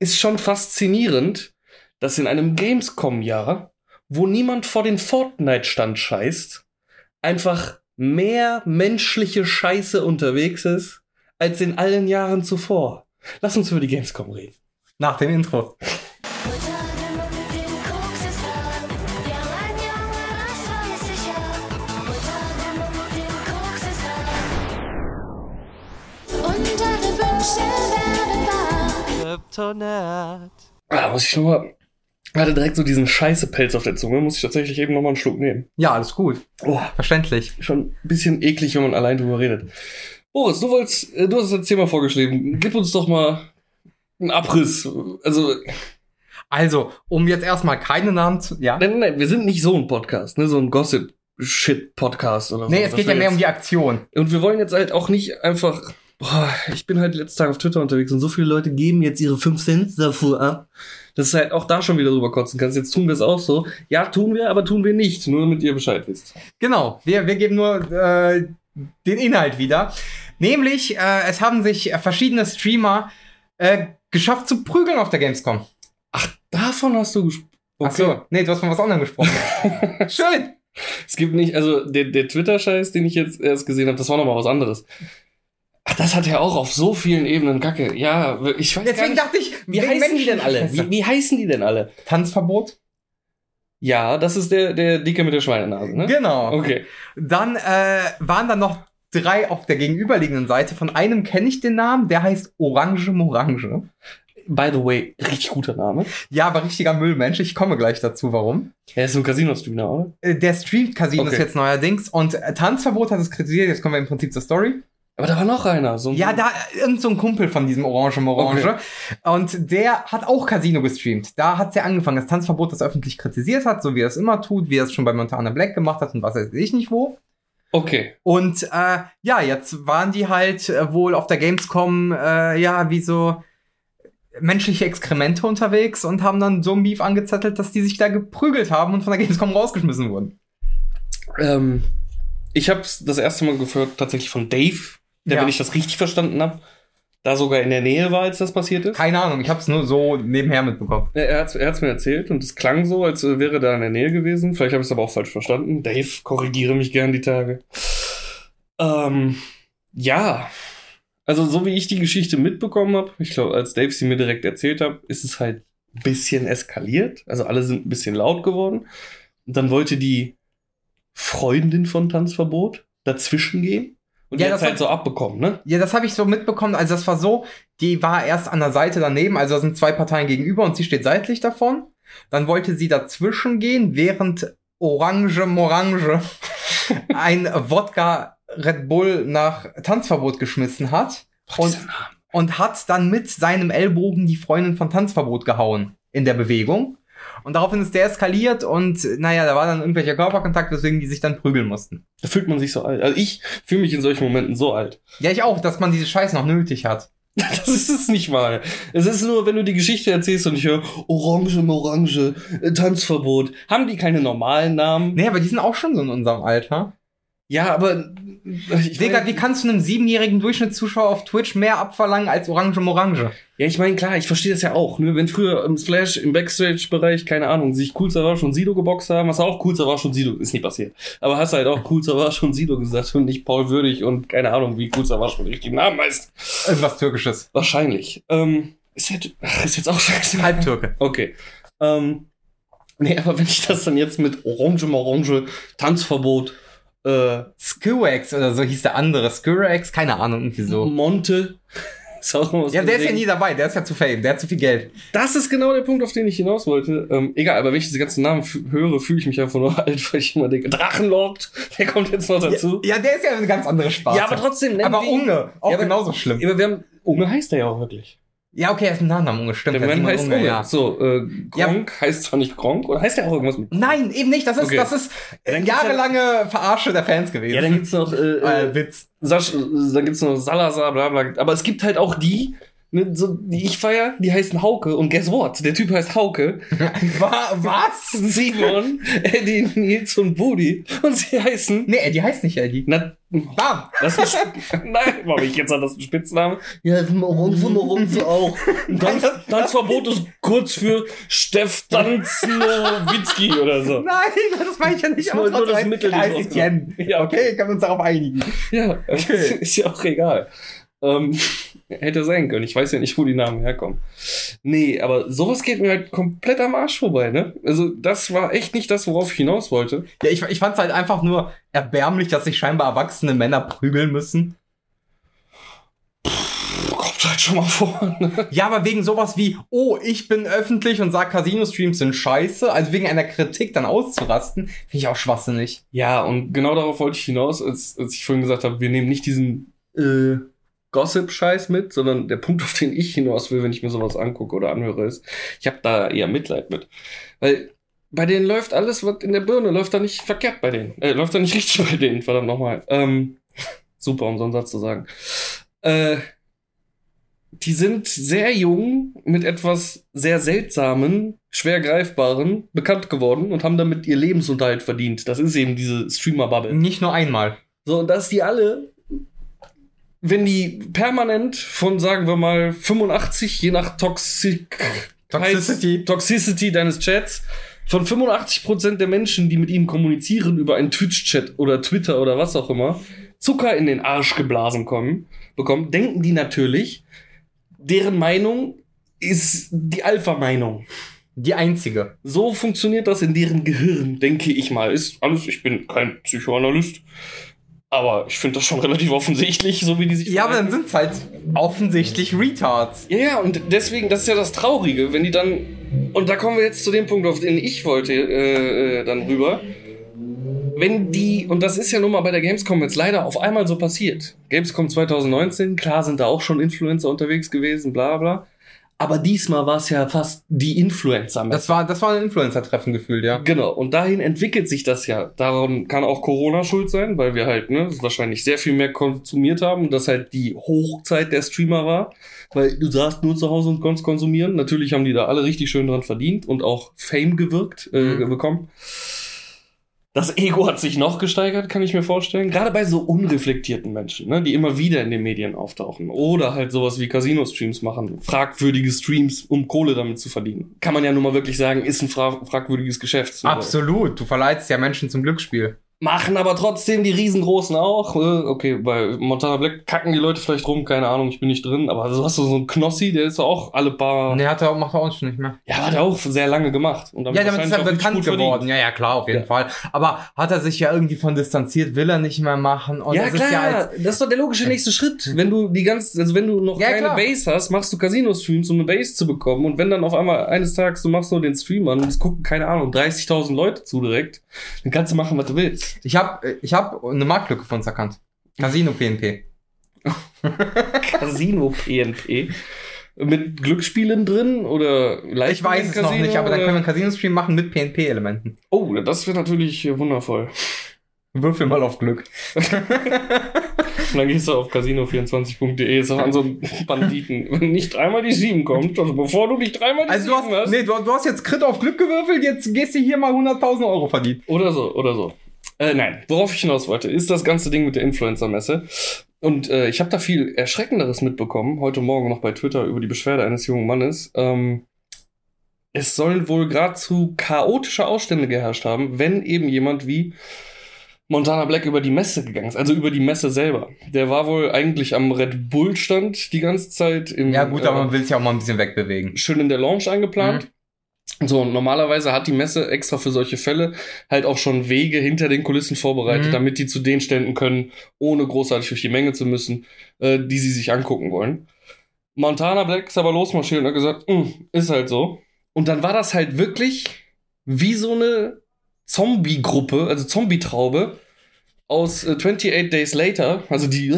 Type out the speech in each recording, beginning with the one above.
ist schon faszinierend, dass in einem Gamescom-Jahr, wo niemand vor den Fortnite-Stand scheißt, einfach mehr menschliche Scheiße unterwegs ist, als in allen Jahren zuvor. Lass uns über die Gamescom reden. Nach dem Intro. Kryptonat. Ah, muss ich schon mal. Hatte direkt so diesen Scheiße-Pelz auf der Zunge, muss ich tatsächlich eben noch mal einen Schluck nehmen. Ja, alles gut. Oh, Verständlich. schon ein bisschen eklig, wenn man allein drüber redet. Boris, du wolltest, äh, du hast das Thema vorgeschrieben. Gib uns doch mal einen Abriss. Also, Also, um jetzt erstmal keine Namen zu. Ja? nein, nein, wir sind nicht so ein Podcast, ne, so ein Gossip-Shit-Podcast oder so. Nee, es geht ja mehr um die Aktion. Und wir wollen jetzt halt auch nicht einfach. Boah, ich bin halt letzten Tag auf Twitter unterwegs und so viele Leute geben jetzt ihre 5 Cent dafür ab, dass du halt auch da schon wieder drüber kotzen kannst. Jetzt tun wir es auch so. Ja, tun wir, aber tun wir nicht. Nur damit ihr Bescheid wisst. Genau, wir, wir geben nur äh, den Inhalt wieder. Nämlich, äh, es haben sich verschiedene Streamer äh, geschafft zu prügeln auf der Gamescom. Davon hast du gesprochen. Ach so, nee, du hast von was anderem gesprochen. Schön. Es gibt nicht, also der, der Twitter-Scheiß, den ich jetzt erst gesehen habe, das war nochmal was anderes. Ach, das hat ja auch auf so vielen Ebenen Kacke. Ja, ich weiß gar Deswegen nicht. dachte ich, Wie heißen die denn alle? Wie, wie heißen die denn alle? Tanzverbot? Ja, das ist der, der Dicke mit der Schweinenase, ne? Genau. Okay. Dann äh, waren da noch drei auf der gegenüberliegenden Seite. Von einem kenne ich den Namen, der heißt Orange Morange. By the way, richtig guter Name. Ja, aber richtiger Müllmensch. Ich komme gleich dazu, warum. Er ist so ein Casino-Streamer, oder? Äh, Der streamt Casinos Okay. jetzt neuerdings und äh, Tanzverbot hat es kritisiert. Jetzt kommen wir im Prinzip zur Story. Aber da war noch einer. So ein Ja, da irgend so ein Kumpel von diesem Orange Morange. Und der hat auch Casino gestreamt. Da hat's ja angefangen, das Tanzverbot das öffentlich kritisiert hat, so wie er es immer tut, wie er es schon bei Montana Black gemacht hat und was weiß ich nicht wo. Okay. Und äh, ja, jetzt waren die halt äh, wohl auf der Gamescom, äh, ja, wie so menschliche Exkremente unterwegs und haben dann so ein Beef angezettelt, dass die sich da geprügelt haben und von der Gamescom rausgeschmissen wurden. Ähm, ich habe das erste Mal gehört tatsächlich von Dave, der, Ja. wenn ich das richtig verstanden habe, da sogar in der Nähe war, als das passiert ist. Keine Ahnung, ich habe es nur so nebenher mitbekommen. Ja, Er hat er hat's mir erzählt und es klang so, als wäre er da in der Nähe gewesen. Vielleicht habe ich es aber auch falsch verstanden. Dave, korrigiere mich gern die Tage. Ähm, ja. Also, so wie ich die Geschichte mitbekommen habe, ich glaube, als Dave sie mir direkt erzählt hat, ist es halt ein bisschen eskaliert. Also, alle sind ein bisschen laut geworden. Und dann wollte die Freundin von Tanzverbot dazwischen gehen. Und Ja, die hat das halt so abbekommen, ne? Ja, das habe ich so mitbekommen. Also das war so, die war erst an der Seite daneben, also da sind zwei Parteien gegenüber und sie steht seitlich davon. Dann wollte sie dazwischen gehen, während Orange Morange ein Wodka Red Bull nach Tanzverbot geschmissen hat und, Dieser Name. und hat dann mit seinem Ellbogen die Freundin von Tanzverbot gehauen in der Bewegung. Und daraufhin ist der eskaliert und naja, da war dann irgendwelcher Körperkontakt, weswegen die sich dann prügeln mussten. Da fühlt man sich so alt. Also, ich fühle mich in solchen Momenten so alt. Ja, ich auch, dass man diese Scheiß noch nötig hat. Das ist es nicht mal. Es ist nur, wenn du die Geschichte erzählst und ich höre Orange, Morange, äh, Tanzverbot. Haben die keine normalen Namen? Nee, aber die sind auch schon so in unserem Alter. Ja, aber ich Digga, wie kannst du einem siebenjährigen Durchschnittszuschauer auf Twitch mehr abverlangen als Orange Morange? ja, ich meine, klar, ich verstehe das ja auch. Ne? Wenn früher im Splash, im Backstage-Bereich, keine Ahnung, sich Cool Savage und Sido geboxt haben, hast du auch Cool Savage und Sido, ist nie passiert. Aber hast halt auch Cool Savage und Sido gesagt und nicht Paul Würdig und keine Ahnung, wie Cool Savage mit richtigen Namen heißt. Irgendwas Türkisches. Wahrscheinlich. Ähm, ist, halt, ach, ist jetzt auch scheiße. Halbtürke. Okay. Ähm, nee, aber wenn ich das dann jetzt mit Orange, Morange, Tanzverbot, äh, Skyrex oder so hieß der andere. Skyrex, keine Ahnung, irgendwie so. Monte, Ja, der ist ja nie dabei, der ist ja zu fame, der hat zu viel Geld. Das ist genau der Punkt, auf den ich hinaus wollte. Ähm, egal, aber wenn ich diese ganzen Namen höre, fühle ich mich einfach nur alt, weil ich immer denke, Drachenlord, der kommt jetzt noch dazu. Ja, der ist ja eine ganz andere Sparte. Ja, aber trotzdem, Aber Unge, auch Ja, aber- genauso schlimm. Ja, aber wir haben, Unge heißt er ja auch wirklich. Ja, okay, er ist ein Nachname, Unge, stimmt. Der Mann heißt Unge, Unge. ja. So, äh, Gronk heißt zwar nicht Gronk, oder heißt der auch irgendwas mit Nein, eben nicht, das ist, Okay. das ist Ja, jahrelange Verarsche der Fans gewesen. Ja, dann gibt's noch, äh, äh, äh, Witz. Sasch, dann gibt's noch Salazar, bla bla. Aber es gibt halt auch die, ne, so, die ich feier, die heißen Hauke und guess what? Der Typ heißt Hauke. Wa- Was? Simon, Eddie, Nils und Budi. Und sie heißen. Nee, die heißt nicht Eddie. Na, Bam! das ist Nein, warum ich jetzt an das ein Spitzname? Ja, das ist Moronze, Moronze auch. Tanz, Tanzverbot ist kurz für Steff Tanznowitzki oder so. Nein, das meine ich ja nicht. Nur- aber nur das Mittel heißt. Ja, okay. Okay, können wir uns darauf einigen. Ja, Okay. ist ja auch egal. Ähm, hätte sein können. Ich weiß ja nicht, wo die Namen herkommen. Nee, aber sowas geht mir halt komplett am Arsch vorbei, ne? Also, das war echt nicht das, worauf ich hinaus wollte. Ja, ich, ich fand es halt einfach nur erbärmlich, dass sich scheinbar erwachsene Männer prügeln müssen. Kommt halt schon mal vor, ne? Ja, aber wegen sowas wie, oh, ich bin öffentlich und sag Casino-Streams sind scheiße, also wegen einer Kritik dann auszurasten, finde ich auch schwachsinnig. Ja, und genau darauf wollte ich hinaus, als, als ich vorhin gesagt habe, wir nehmen nicht diesen äh, Gossip-Scheiß mit, sondern der Punkt, auf den ich hinaus will, wenn ich mir sowas angucke oder anhöre, ist, ich habe da eher Mitleid mit. Weil bei denen läuft alles, was in der Birne läuft da nicht verkehrt bei denen. Äh, läuft da nicht richtig bei denen, verdammt nochmal. Ähm, super, um so einen Satz zu sagen. Äh, die sind sehr jung mit etwas sehr seltsamen, schwer greifbaren bekannt geworden und haben damit ihr Lebensunterhalt verdient. Das ist eben diese Streamer-Bubble. Nicht nur einmal. So, und dass die alle, wenn die permanent von, sagen wir mal, 85, je nach Toxic Toxicity. Toxicity deines Chats, von 85% der Menschen, die mit ihnen kommunizieren über einen Twitch-Chat oder Twitter oder was auch immer, Zucker in den Arsch geblasen kommen, bekommen, denken die natürlich, deren Meinung ist die Alpha-Meinung. Die einzige. So funktioniert das in deren Gehirn, denke ich mal. Ist alles, ich bin kein Psychoanalyst, aber ich finde das schon relativ offensichtlich, so wie die sich. Ja, aber dann verhalten. sind's halt offensichtlich Retards. Ja, ja, und deswegen, das ist ja das Traurige, wenn die dann. Und da kommen wir jetzt zu dem Punkt, auf den ich wollte, äh, äh, dann rüber. Wenn die, und das ist ja nun mal bei der Gamescom jetzt leider auf einmal so passiert. Gamescom 2019, klar sind da auch schon Influencer unterwegs gewesen, bla bla. Aber diesmal war es ja fast die influencer Das war, das war ein Influencer-Treffen gefühlt, ja. Genau, und dahin entwickelt sich das ja. Daran kann auch Corona schuld sein, weil wir halt, ne, wahrscheinlich sehr viel mehr konsumiert haben und das halt die Hochzeit der Streamer war. Weil du saßt nur zu Hause und konntest konsumieren. Natürlich haben die da alle richtig schön dran verdient und auch Fame gewirkt, äh, Mhm. bekommen. Das Ego hat sich noch gesteigert, kann ich mir vorstellen. Gerade bei so unreflektierten Menschen, ne, die immer wieder in den Medien auftauchen. Oder halt sowas wie Casino-Streams machen. Fragwürdige Streams, um Kohle damit zu verdienen. Kann man ja nun mal wirklich sagen, ist ein fra fragwürdiges Geschäft. Absolut. Du verleitest ja Menschen zum Glücksspiel. Machen aber trotzdem die riesengroßen auch. Äh, Okay, bei Montana Black kacken die Leute vielleicht rum, keine Ahnung, ich bin nicht drin. Aber so hast du so einen Knossi, der ist auch alle paar. Nee, hat er, macht er auch schon nicht mehr. Ja, hat er auch sehr lange gemacht. Und Ja, damit ist er auch bekannt geworden. Ja, ja, klar, auf jeden Ja. Fall. Aber hat er sich ja irgendwie von distanziert, will er nicht mehr machen. Und ja, das klar, ist ja als, das ist doch der logische nächste Schritt. Wenn du die ganze, also wenn du noch Ja, keine klar. Base hast, machst du Casino-Streams, um eine Base zu bekommen. Und wenn dann auf einmal eines Tages du machst nur den Stream an und es gucken, keine Ahnung, 30.000 Leute zu direkt, dann kannst du machen, was du willst. Ich habe ich hab eine Marktlücke von uns erkannt. Casino PNP. Casino-PNP. Mit Glücksspielen drin oder live Ich weiß es noch nicht, aber dann können wir einen Casino-Stream machen mit PNP-Elementen. Oh, das wäre natürlich wundervoll. Würfel mal auf Glück. Und dann gehst du auf casino24.de, ist auch an so einen Banditen. Wenn nicht dreimal die 7 kommt, also bevor du nicht dreimal die Also du 7 hast, nee, du, du hast jetzt Crit auf Glück gewürfelt, jetzt gehst du hier mal 100.000 Euro verdienen. Oder so, oder so. Äh, nein, worauf ich hinaus wollte, ist das ganze Ding mit der Influencer-Messe. Und äh, ich habe da viel Erschreckenderes mitbekommen, heute Morgen noch bei Twitter über die Beschwerde eines jungen Mannes. Ähm, es sollen wohl geradezu chaotische Ausstände geherrscht haben, wenn eben jemand wie Montana Black über die Messe gegangen ist, also über die Messe selber. Der war wohl eigentlich am Red Bull-Stand die ganze Zeit. Im, Ja gut, aber äh, man will es ja auch mal ein bisschen wegbewegen. schön in der Lounge eingeplant. So, und normalerweise hat die Messe extra für solche Fälle halt auch schon Wege hinter den Kulissen vorbereitet, Mhm. damit die zu den Ständen können, ohne großartig durch die Menge zu müssen, äh, die sie sich angucken wollen. Montana Black ist aber losmarschiert und hat gesagt, "Mm, ist halt so. Und dann war das halt wirklich wie so eine Zombie-Gruppe, also Zombie-Traube aus äh, 28 Days Later, also die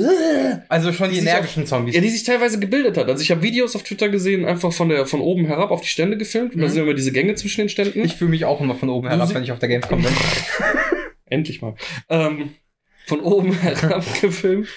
Also schon die Die energischen Zombies. ja, die sich teilweise gebildet hat. Also ich habe Videos auf Twitter gesehen, einfach von der von oben herab auf die Stände gefilmt. Und da Mhm. sind immer diese Gänge zwischen den Ständen. Ich fühle mich auch immer von oben herab, sie- wenn ich auf der Gamescom bin. Endlich mal. Ähm, von oben herab gefilmt.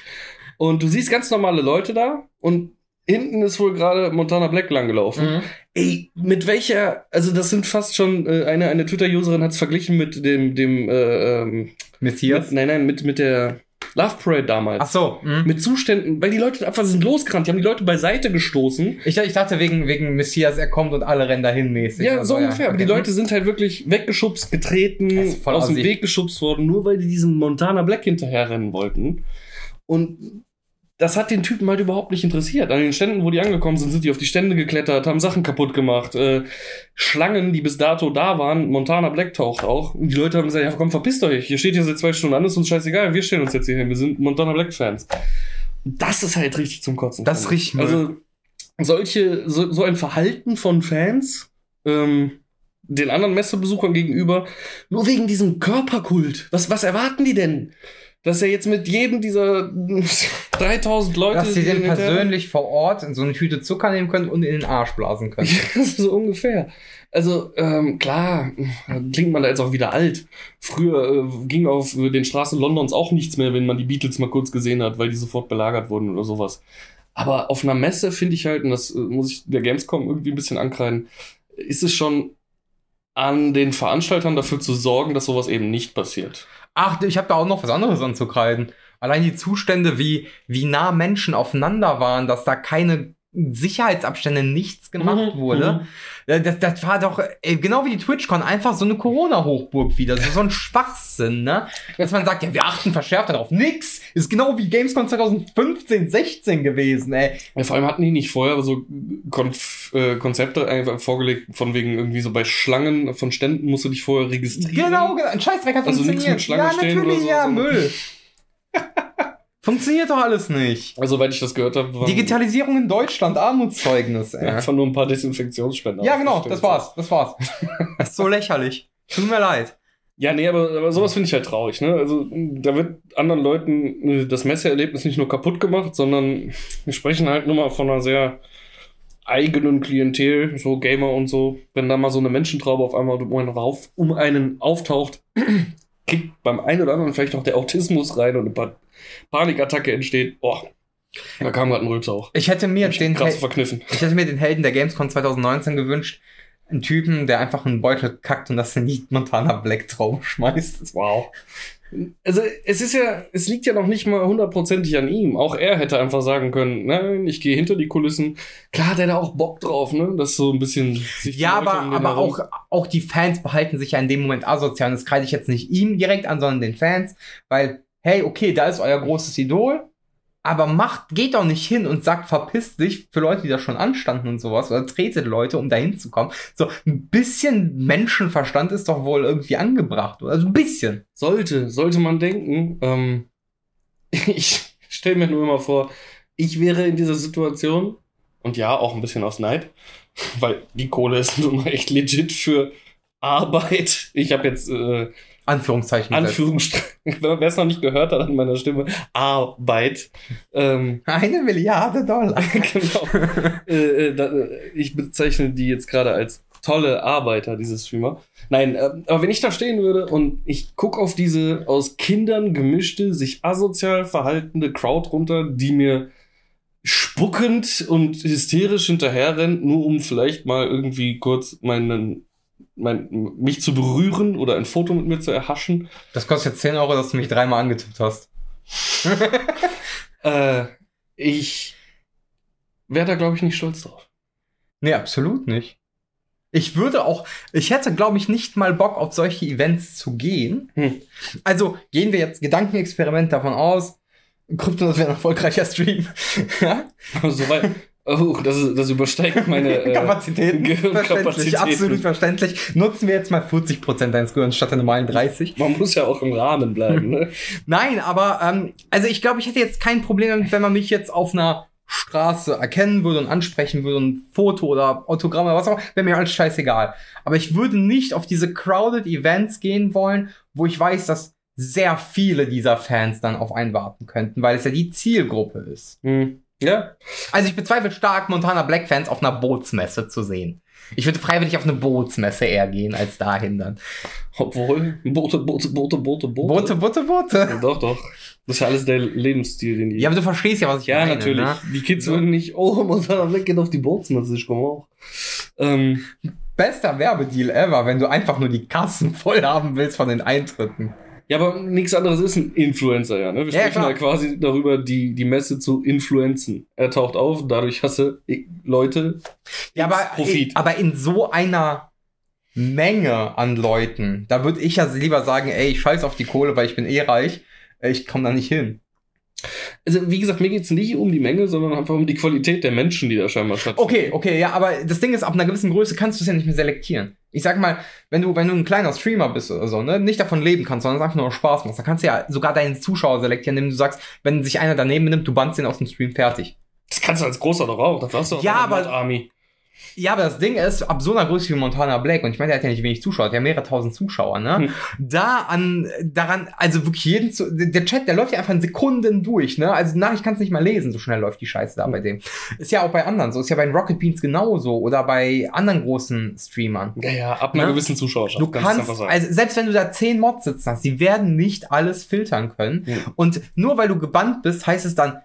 Und du siehst ganz normale Leute da und hinten ist wohl gerade Montana Black langgelaufen. Mhm. Ey, mit welcher, also das sind fast schon, äh, eine, eine Twitter-Userin hat es verglichen mit dem, dem, äh, ähm, Messias. mit, nein, nein, mit, mit der Love Parade damals. Ach so. Mhm. Mit Zuständen, weil die Leute einfach sind losgerannt, die haben die Leute beiseite gestoßen. Ich, ich dachte wegen, wegen Messias, er kommt und alle rennen dahin mäßig. Ja, so ungefähr. Aber die okay. Leute sind halt wirklich weggeschubst, getreten, aus dem. Weg geschubst worden, nur weil die diesen Montana Black hinterherrennen wollten. Und das hat den Typen halt überhaupt nicht interessiert. An den Ständen, wo die angekommen sind, sind die auf die Stände geklettert, haben Sachen kaputt gemacht. Äh, Schlangen, die bis dato da waren, Montana Black taucht auch. Und die Leute haben gesagt, ja komm, verpisst euch. Ihr steht hier seit zwei Stunden an, ist uns scheißegal. Wir stellen uns jetzt hier hin. Wir sind Montana Black Fans. Das ist halt richtig zum Kotzen. Das ist richtig. Also, solche, so, so ein Verhalten von Fans, ähm, den anderen Messebesuchern gegenüber, nur wegen diesem Körperkult. Was, was erwarten die denn? Dass er jetzt mit jedem dieser 3000 Leute. Dass sie den persönlich vor Ort in so eine Tüte Zucker nehmen können und in den Arsch blasen können. Ja, so ungefähr. Also, ähm, klar, klingt man da jetzt auch wieder alt. Früher äh, ging auf den Straßen Londons auch nichts mehr, wenn man die Beatles mal kurz gesehen hat, weil die sofort belagert wurden oder sowas. Aber auf einer Messe finde ich halt, und das äh, muss ich der Gamescom irgendwie ein bisschen ankreiden, ist es schon an den Veranstaltern dafür zu sorgen, dass sowas eben nicht passiert. Ach, ich habe da auch noch was anderes anzukreiden. Allein die Zustände, wie, wie nah Menschen aufeinander waren, dass da keine Sicherheitsabstände nichts gemacht Mhm, wurde. Ja, Das, das war doch, ey, genau wie die TwitchCon, einfach so eine Corona-Hochburg wieder. So, so ein Schwachsinn, ne? Dass man sagt, ja, wir achten verschärft darauf. Nix! Ist genau wie Gamescom 2015, 16 gewesen, ey. Ja, vor allem hatten die nicht vorher so Konf äh, Konzepte einfach vorgelegt, von wegen irgendwie so bei Schlangen von Ständen musst du dich vorher registrieren. Genau, genau. Ein Scheißdreck hat Also nichts funktioniert. mit Schlange ja, stehen natürlich, oder so, ja, Müll. Funktioniert doch alles nicht. Also, soweit ich das gehört habe, waren Digitalisierung in Deutschland, Armutszeugnis, ey. einfach nur ein paar Desinfektionsspender. Ja, genau, das war's, das war's. das ist so lächerlich. Tut mir leid. Ja, nee, aber, aber sowas finde ich halt traurig, ne? Also, da wird anderen Leuten äh, das Messeerlebnis nicht nur kaputt gemacht, sondern wir sprechen halt nur mal von einer sehr eigenen Klientel, so Gamer und so. Wenn da mal so eine Menschentraube auf einmal um einen, rauf, um einen auftaucht, kickt beim einen oder anderen vielleicht auch der Autismus rein und eine pa Panikattacke entsteht. Boah, da kam gerade ein Rülps auch. Ich hätte mir den, Krass Hel verkniffen. ich hätte mir den Helden der Gamescom 2019 gewünscht. Einen Typen, der einfach einen Beutel kackt und das die Montana Black Traum schmeißt. Wow. Also es ist ja, es liegt ja noch nicht mal hundertprozentig an ihm. Auch er hätte einfach sagen können, nein, ich gehe hinter die Kulissen. Klar hat er da auch Bock drauf, ne? Das so ein bisschen sich Ja, aber, um den aber herum- auch, auch die Fans behalten sich ja in dem Moment asozial. Und das kreide ich jetzt nicht ihm direkt an, sondern den Fans. Weil, hey, okay, da ist euer großes Idol. Aber macht, geht doch nicht hin und sagt, verpisst dich für Leute, die da schon anstanden und sowas. Oder tretet Leute, um da hinzukommen. So, ein bisschen Menschenverstand ist doch wohl irgendwie angebracht. oder? Also ein bisschen. sollte, sollte man denken. Ähm, ich stelle mir nur immer vor, ich wäre in dieser Situation und ja, auch ein bisschen aus Neid, weil die Kohle ist nun mal echt legit für Arbeit. Ich habe jetzt äh, Anführungszeichen. gesetzt. Anführungsstrichen, wer es noch nicht gehört hat an meiner Stimme, Arbeit. Ähm, Eine Milliarde Dollar. genau. äh, äh, da, äh, ich bezeichne die jetzt gerade als tolle Arbeiter, diese Streamer. Nein, äh, aber wenn ich da stehen würde und ich gucke auf diese aus Kindern gemischte, sich asozial verhaltende Crowd runter, die mir spuckend und hysterisch hinterherrennt, nur um vielleicht mal irgendwie kurz meinen, mein, mich zu berühren oder ein Foto mit mir zu erhaschen, Das kostet jetzt 10 Euro, dass du mich dreimal angetippt hast. äh, ich wäre da, glaube ich, nicht stolz drauf. Nee, absolut nicht. Ich würde auch, ich hätte, glaube ich, nicht mal Bock, auf solche Events zu gehen. Hm. Also gehen wir jetzt Gedankenexperiment davon aus. Krypto, das wäre ein erfolgreicher Stream. ja? Aber soweit. Oh, das, ist- das übersteigt meine äh, Kapazitäten. Verständlich, Gehirnkapazitäten. absolut verständlich. Nutzen wir jetzt mal 40% deines Gehirns statt der normalen 30. Man muss ja auch im Rahmen bleiben, ne? Nein, aber ähm, also ich glaube, ich hätte jetzt kein Problem damit, wenn man mich jetzt auf einer Straße erkennen würde und ansprechen würde, ein Foto oder Autogramm oder was auch, wäre mir alles scheißegal. Aber ich würde nicht auf diese crowded Events gehen wollen, wo ich weiß, dass sehr viele dieser Fans dann auf einen warten könnten, weil es ja die Zielgruppe ist. Hm. Ja. Also ich bezweifle stark, Montana Black Fans auf einer Bootsmesse zu sehen. Ich würde freiwillig auf eine Bootsmesse eher gehen, als dahin dann. Obwohl, Boote, Boote, Boote, Boote, Boote. Boote, Boote, Boote. Doch, doch. Das ist ja alles der Lebensstil, den die. Ja, aber du verstehst ja, was ich Ja, meine. natürlich. Ne? Die Kids würden nicht, oh, Montana Black geht auf die Bootsmesse, ich komme auch. Ähm, Bester Werbedeal ever, wenn du einfach nur die Kassen voll haben willst von den Eintritten. Ja, aber nichts anderes ist ein Influencer, ja. Ne? Wir Ja, sprechen klar. ja quasi darüber, die, die Messe zu influenzen. Er taucht auf, dadurch hasse ich Leute. Ja, aber, Profit. aber in so einer Menge an Leuten, da würde ich ja lieber sagen, ey, ich scheiß auf die Kohle, weil ich bin eh reich. Äh, Ich komme da nicht hin. Also, wie gesagt, mir geht's nicht um die Menge, sondern einfach um die Qualität der Menschen, die da scheinbar stattfinden. Okay, okay, ja, aber das Ding ist, ab einer gewissen Größe kannst du es ja nicht mehr selektieren. Ich sag mal, wenn du, wenn du ein kleiner Streamer bist oder so, ne, nicht davon leben kannst, sondern es einfach nur Spaß machst, dann kannst du ja sogar deinen Zuschauer selektieren, indem du sagst, wenn sich einer daneben nimmt, du bannst den aus dem Stream fertig. Das kannst du als Großer doch auch. Das hast du Ja, aber- Army. Ja, aber das Ding ist, ab so einer Größe wie Montana Black, und ich meine, der hat ja nicht wenig Zuschauer, der hat mehrere tausend Zuschauer, ne? Hm. Da an, daran, also wirklich jeden, zu, der Chat, der läuft ja einfach in Sekunden durch, ne? Also die Nachricht kannst du nicht mal lesen, so schnell läuft die Scheiße da bei dem. Ist ja auch bei anderen so, ist ja bei den Rocket Beans genauso oder bei anderen großen Streamern. Ja, ja, ab einer Ne? gewissen Zuschauerschaft. Du kannst es kannst, einfach sagen. also selbst wenn du da zehn Mods sitzen hast, die werden nicht alles filtern können. Ja. Und nur weil du gebannt bist, heißt es dann,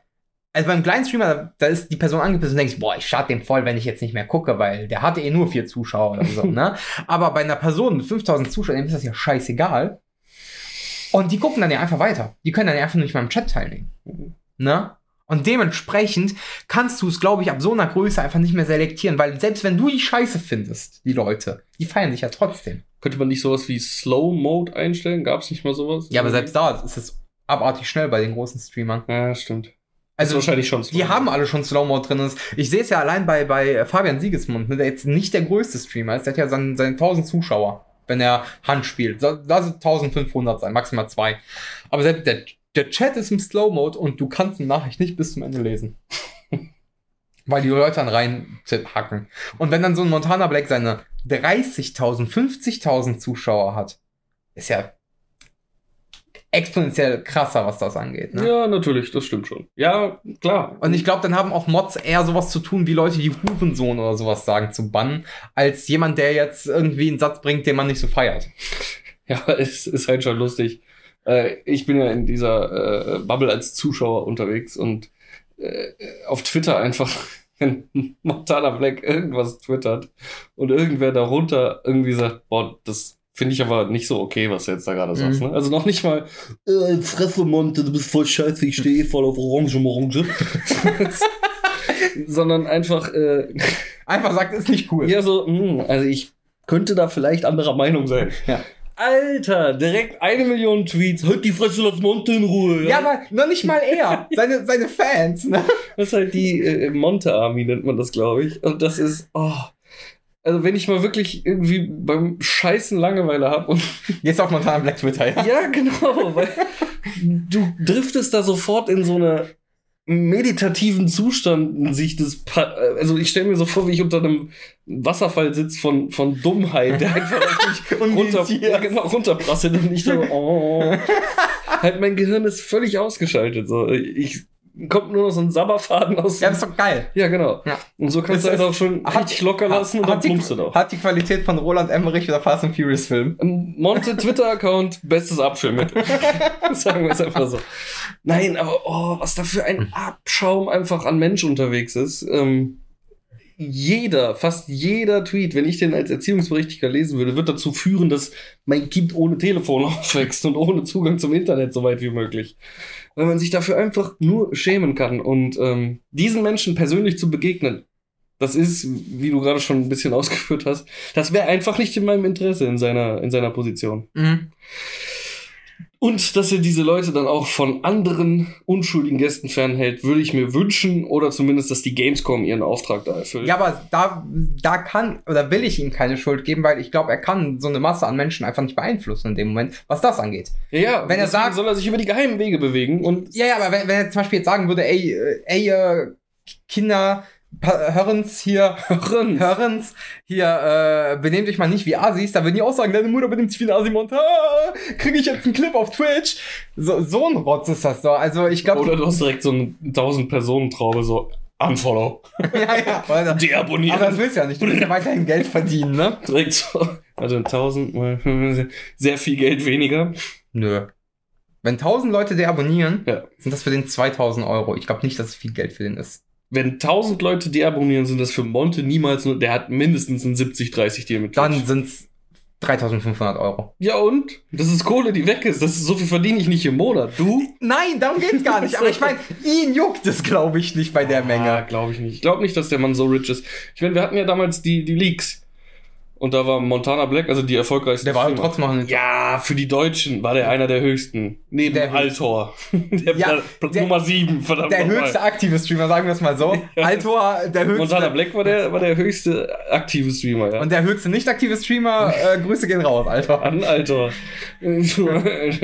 also beim kleinen Streamer, da ist die Person angepisst und denkst, boah, ich schade dem voll, wenn ich jetzt nicht mehr gucke, weil der hatte eh nur vier Zuschauer oder so, ne? Aber bei einer Person mit 5000 Zuschauern, dem ist das ja scheißegal. Und die gucken dann ja einfach weiter. Die können dann ja einfach nicht mal im Chat teilnehmen. Ne? Und dementsprechend kannst du es, glaube ich, ab so einer Größe einfach nicht mehr selektieren, weil selbst wenn du die Scheiße findest, die Leute, die feiern dich ja trotzdem. Könnte man nicht sowas wie Slow Mode einstellen? Gab es nicht mal sowas? Ja, aber selbst da ist es abartig schnell bei den großen Streamern. Ja, stimmt. Also wahrscheinlich schon Slow die Mode. haben alle schon Slow-Mo drin. Ich sehe es ja allein bei, bei Fabian Siegesmund, ne, der jetzt nicht der größte Streamer ist. Der hat ja seine, seine 1000 Zuschauer, wenn er Hand spielt. Lass es 1500 sein, maximal zwei. Aber selbst der, der Chat ist im Slow-Mode und du kannst eine Nachricht nicht bis zum Ende lesen. Weil die Leute dann rein hacken. Und wenn dann so ein Montana Black seine 30.000, 50.000 Zuschauer hat, ist ja exponentiell krasser, was das angeht. Ne? Ja, natürlich, das stimmt schon. Ja, klar. Und ich glaube, dann haben auch Mods eher sowas zu tun, wie Leute, die Hurensohn oder sowas sagen, zu bannen, als jemand, der jetzt irgendwie einen Satz bringt, den man nicht so feiert. Ja, es ist halt schon lustig. Äh, ich bin ja in dieser äh, Bubble als Zuschauer unterwegs und äh, auf Twitter einfach, wenn Montana Black irgendwas twittert und irgendwer darunter irgendwie sagt, boah, das finde ich aber nicht so okay, was du jetzt da gerade sagst. Mhm. Ne? Also noch nicht mal, äh, Fresse, Monte, du bist voll scheiße, ich stehe eh voll auf Orange, Orange. Sondern einfach, äh, Einfach sagt, ist nicht cool. ja, so, mh, also ich könnte da vielleicht anderer Meinung sein. Ja. Alter, direkt eine Million Tweets. Halt die Fresse, lass Monte in Ruhe. Ja, aber noch nicht mal er. Seine, seine Fans, ne? Das ist halt die äh, Monte Army, nennt man das, glaube ich. Und das ist, oh. Also wenn ich mal wirklich irgendwie beim Scheißen Langeweile habe und Jetzt auf Montana Black Twitter, ja. ja, genau, weil du driftest da sofort in so eine meditativen Zustand sich das Pa- also ich stelle mir so vor, wie ich unter einem Wasserfall sitze von von Dummheit, der einfach auf mich runter, genau, runterprasselt und ich so, oh. halt mein Gehirn ist völlig ausgeschaltet so ich kommt nur noch so ein Sabberfaden aus Ja, ist doch geil. ja genau Ja. und so kannst Ist du halt das- auch schon hat- richtig locker lassen und dann hat, plumpst du doch hat die Qualität von Roland Emmerich oder Fast and Furious Film. Monte Twitter-Account, bestes Abfüllmittel. Sagen wir es einfach so. Nein, aber oh, was da für ein Abschaum einfach an Mensch unterwegs ist. Ähm, jeder, fast jeder Tweet, wenn ich den als Erziehungsberechtigter lesen würde, wird dazu führen, dass mein Kind ohne Telefon aufwächst und ohne Zugang zum Internet so weit wie möglich. Weil man sich dafür einfach nur schämen kann. Und ähm, diesen Menschen persönlich zu begegnen, das ist, wie du gerade schon ein bisschen ausgeführt hast, das wäre einfach nicht in meinem Interesse in seiner, in seiner Position. Mhm. Und dass er diese Leute dann auch von anderen unschuldigen Gästen fernhält, würde ich mir wünschen, oder zumindest, dass die Gamescom ihren Auftrag da erfüllt. Ja, aber da, da kann oder will ich ihm keine Schuld geben, weil ich glaube, er kann so eine Masse an Menschen einfach nicht beeinflussen in dem Moment, was das angeht. ja, ja wenn er sagt- soll er sich über die geheimen Wege bewegen und Ja, ja, aber wenn, wenn er zum Beispiel jetzt sagen würde, ey, äh, ey, äh, Kinder, Hörens hier, Hörens. Hörens hier, äh, benehmt euch mal nicht wie Asis, da würden die auch sagen, deine Mutter benimmt sich wie ein Asimont, ah, kriege ich jetzt einen Clip auf Twitch? So, so ein Rotz ist das doch. Also ich glaube, Oder du hast direkt so eine 1000-Personen-Traube, so Unfollow. ja, ja, aber, aber Deabonnieren. das willst du ja nicht, du willst ja weiterhin Geld verdienen, ne? direkt so. Also 1000 mal sehr viel Geld weniger. Nö. Wenn 1000 Leute der abonnieren, Ja. sind das für den 2000 Euro. Ich glaube nicht, dass es viel Geld für den ist. Wenn 1000 Leute deabonnieren, sind das für Monte niemals nur, der hat mindestens ein 70-30 Deal mit Dann Twitch. sind's 3500 Euro. Ja und? Das ist Kohle, die weg ist. Das ist, so viel verdiene ich nicht im Monat. Du? Nein, darum geht's gar nicht. Aber ich meine, ihn juckt es, glaube ich, nicht bei der Ah, Menge. glaube ich nicht. Ich glaube nicht, dass der Mann so rich ist. Ich meine, wir hatten ja damals die, die Leaks. Und da war Montana Black, also die erfolgreichste. Der war Streamer. trotzdem noch ein Ja, für die Deutschen war der einer der höchsten. Neben Der Altor. Der, Ja, Pla- Pla- der- Nummer 7, verdammt der höchste aktive Streamer, sagen wir es mal so. Altor, der höchste. Montana Black war der, war der höchste aktive Streamer, ja. Und der höchste nicht aktive Streamer, äh, Grüße gehen raus, Alter. An Altor.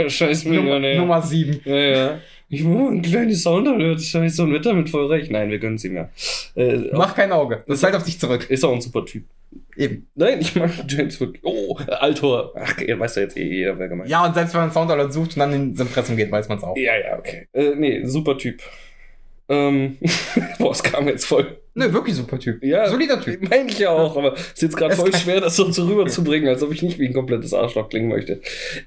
Scheiß Millionär. Nummer 7. Ja, ja. Ich mal ein kleines Sound alert. Scheiße, und wird damit voll recht. Nein, wir gönnen es ihm ja. Äh, Mach kein Auge. Das fällt auf dich zurück. ist auch ein super Typ. Eben. Nein, ich mag James wirklich. Oh, Altor. Ach, ihr weißt ja jetzt eh jeder, wer gemeint. Ja, und selbst wenn man Soundalert sucht und dann ins Impressum geht, weiß man es auch. Ja, ja, okay. Äh, nee, super Typ. Ähm, boah, es kam jetzt voll. Nö, wirklich super Typ. Ja, Solider Typ. Meine ich ja auch, aber es ist jetzt gerade voll schwer, das so zu rüberzubringen, als ob ich nicht wie ein komplettes Arschloch klingen möchte.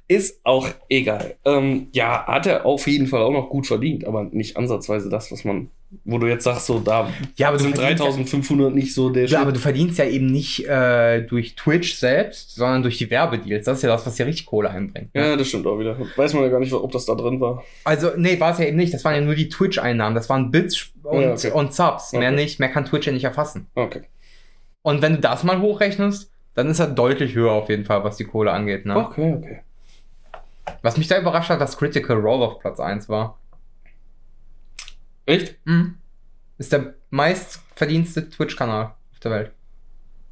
Ist auch egal. Ähm, ja, hat er auf jeden Fall auch noch gut verdient, aber nicht ansatzweise das, was man, wo du jetzt sagst, so da Ja, aber sind verdienst 3500 nicht so der Ja, Shit. aber du verdienst ja eben nicht äh, durch Twitch selbst, sondern durch die Werbedeals. Das ist ja das, was dir richtig Kohle einbringt. ne? Ja, das stimmt auch wieder. Weiß man ja gar nicht, ob das da drin war. Also, nee, war es ja eben nicht. Das waren ja nur die Twitch-Einnahmen. Das waren Bits und, Ja, okay. und Subs. Mehr Okay. nicht. Mehr kann Twitch ja nicht erfassen. Okay. Und wenn du das mal hochrechnest, dann ist er deutlich höher auf jeden Fall, was die Kohle angeht. Ne? Okay, okay. Was mich da überrascht hat, dass Critical Role auf Platz 1 war. Echt? Mhm. Ist der meistverdienste Twitch-Kanal auf der Welt.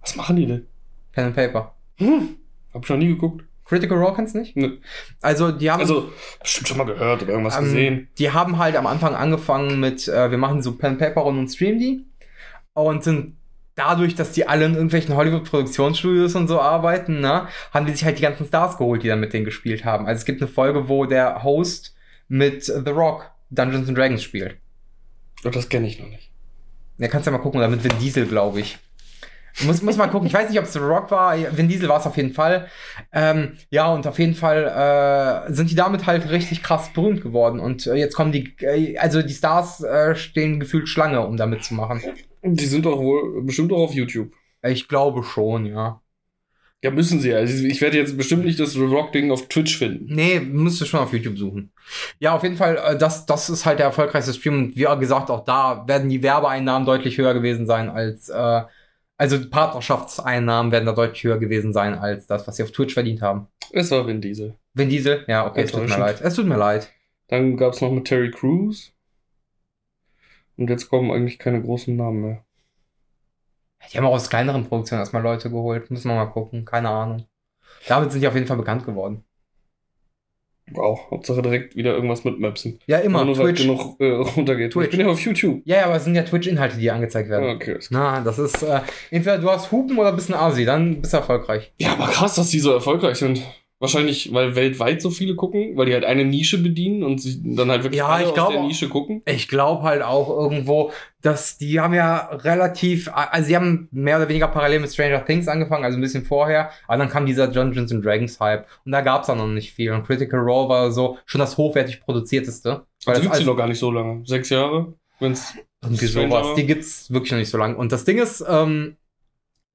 Was machen die denn? Pen and Paper. Hm. Hab ich noch nie geguckt. Critical Role kennst du nicht? Ne. Also, die haben. Also, bestimmt schon mal gehört oder irgendwas Ähm, gesehen. Die haben halt am Anfang angefangen mit, äh, wir machen so Pen Paper Runden und streamen die. Und sind dadurch, dass die alle in irgendwelchen Hollywood-Produktionsstudios und so arbeiten, ne, haben die sich halt die ganzen Stars geholt, die dann mit denen gespielt haben. Also es gibt eine Folge, wo der Host mit The Rock Dungeons and Dragons spielt. Oh, das kenne ich noch nicht. Ja, kannst ja mal gucken, oder mit Vin Diesel, glaube ich. Muss, muss mal gucken. Ich weiß nicht, ob es The Rock war. Vin Diesel war es auf jeden Fall. Ähm, ja, und auf jeden Fall äh, sind die damit halt richtig krass berühmt geworden. Und äh, jetzt kommen die, äh, also die Stars äh, stehen gefühlt Schlange, um damit zu machen. Die sind doch wohl bestimmt auch auf YouTube. Ich glaube schon, ja. Ja, müssen sie ja. Also Ich werde jetzt bestimmt nicht das The Rock-Ding auf Twitch finden. Nee, müsst ihr schon auf YouTube suchen. Ja, auf jeden Fall, äh, das, das ist halt der erfolgreichste Stream. Und wie gesagt, auch da werden die Werbeeinnahmen deutlich höher gewesen sein als, äh, also Partnerschaftseinnahmen werden da deutlich höher gewesen sein als das, was sie auf Twitch verdient haben. Es war Vin Diesel. Vin Diesel? Ja, okay, es tut mir leid. Es tut mir leid. Dann gab es noch mit Terry Crews. Und jetzt kommen eigentlich keine großen Namen mehr. Die haben auch aus kleineren Produktionen erstmal Leute geholt. Müssen wir mal gucken. Keine Ahnung. Damit sind die auf jeden Fall bekannt geworden. Wow, Hauptsache direkt wieder irgendwas mit Mapsen. Ja, immer. Nur Twitch. genug äh, runtergeht. Twitch. Ich bin ja auf YouTube. Ja, ja, aber es sind ja Twitch-Inhalte, die angezeigt werden. Okay. Na, das ist, äh, entweder du hast Hupen oder bist ein Asi, dann bist du erfolgreich. Ja, aber krass, dass die so erfolgreich sind. Wahrscheinlich, weil weltweit so viele gucken, weil die halt eine Nische bedienen und sie dann halt wirklich Ja, ich aus glaube der. Nische gucken. Ich glaube halt auch irgendwo, dass die haben ja relativ, also sie haben mehr oder weniger parallel mit Stranger Things angefangen, also ein bisschen vorher, aber dann kam dieser Dungeons and Dragons Hype und da gab's dann noch nicht viel und Critical Role war so schon das hochwertig produzierteste. Weil Also das gibt sie also- noch gar nicht so lange. Sechs Jahre? Wenn's Irgendwie sowas. war. Die gibt's wirklich noch nicht so lange. Und das Ding ist, ähm,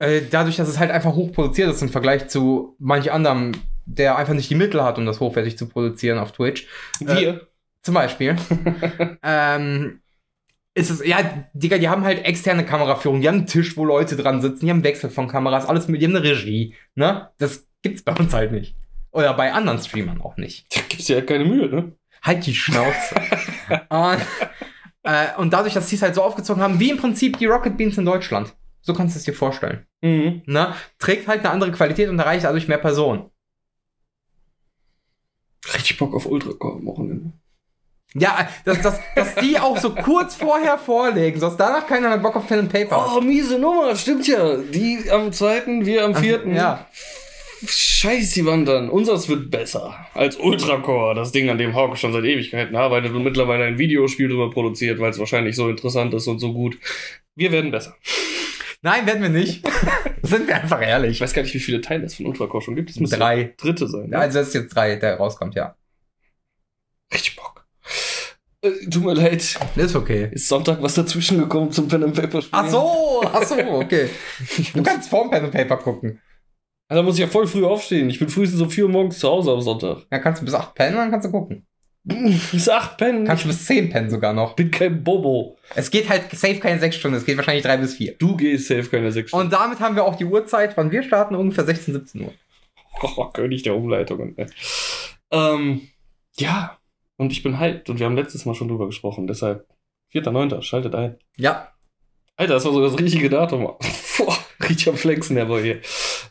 äh, dadurch, dass es halt einfach hoch produziert ist im Vergleich zu manch anderem, der einfach nicht die Mittel hat, um das hochwertig zu produzieren auf Twitch, Wir. zum Beispiel, ähm, ist es, ja, Digga, die haben halt externe Kameraführung, die haben einen Tisch, wo Leute dran sitzen, die haben Wechsel von Kameras, alles mit, die haben eine Regie, ne? Das gibt's bei uns halt nicht. Oder bei anderen Streamern auch nicht. Da gibt's ja keine Mühe, ne? Halt die Schnauze. und, äh, und dadurch, dass sie es halt so aufgezogen haben, wie im Prinzip die Rocket Beans in Deutschland. So kannst du es dir vorstellen. Mhm. Ne? Trägt halt eine andere Qualität und erreicht dadurch mehr Personen. Richtig Bock auf Ultracore am Wochenende. Ja, dass, dass, dass die auch so kurz vorher vorlegen, sonst danach keiner mehr Bock auf Pen and Paper. hat. Oh, miese Nummer, stimmt ja. Die am zweiten, wir am vierten. Ja. Scheiß, die wandern. Unseres wird besser als Ultracore, das Ding, an dem Hawk schon seit Ewigkeiten arbeitet und mittlerweile ein Videospiel drüber produziert, weil es wahrscheinlich so interessant ist und so gut. Wir werden besser. Nein, werden wir nicht. Sind wir einfach Ich ehrlich. weiß gar nicht, wie viele Teile es von Ultracore schon gibt. Es müsste Drei. dritte sein. Ne? Also das ist jetzt drei, der rauskommt, ja. Richtig Bock. Äh, tut mir leid. Ist okay. Ist Sonntag was dazwischen gekommen zum Pen and Paper Spielen? Ach so, ach so, okay. Du kannst vorm Pen and Paper gucken. Da muss ich ja voll früh aufstehen. Ich bin frühestens um 4 Uhr morgens zu Hause am Sonntag. Dann kannst du bis acht pennen, dann kannst du gucken. Bis 8 pennen. Kannst du bis zehn pennen sogar noch. bin kein Bobo. Es geht halt safe keine sechs Stunden, es geht wahrscheinlich drei bis vier. Du gehst safe keine 6 Stunden. Und damit haben wir auch die Uhrzeit, wann wir starten, ungefähr 16, 17 Uhr. Oh, König der Umleitungen. Ähm, ja. Und ich bin hyped. Und wir haben letztes Mal schon drüber gesprochen. Deshalb 4.9. Schaltet ein. Ja, Alter, das war so das richtige Datum. Boah, richtig am Flexen, der Boy hier.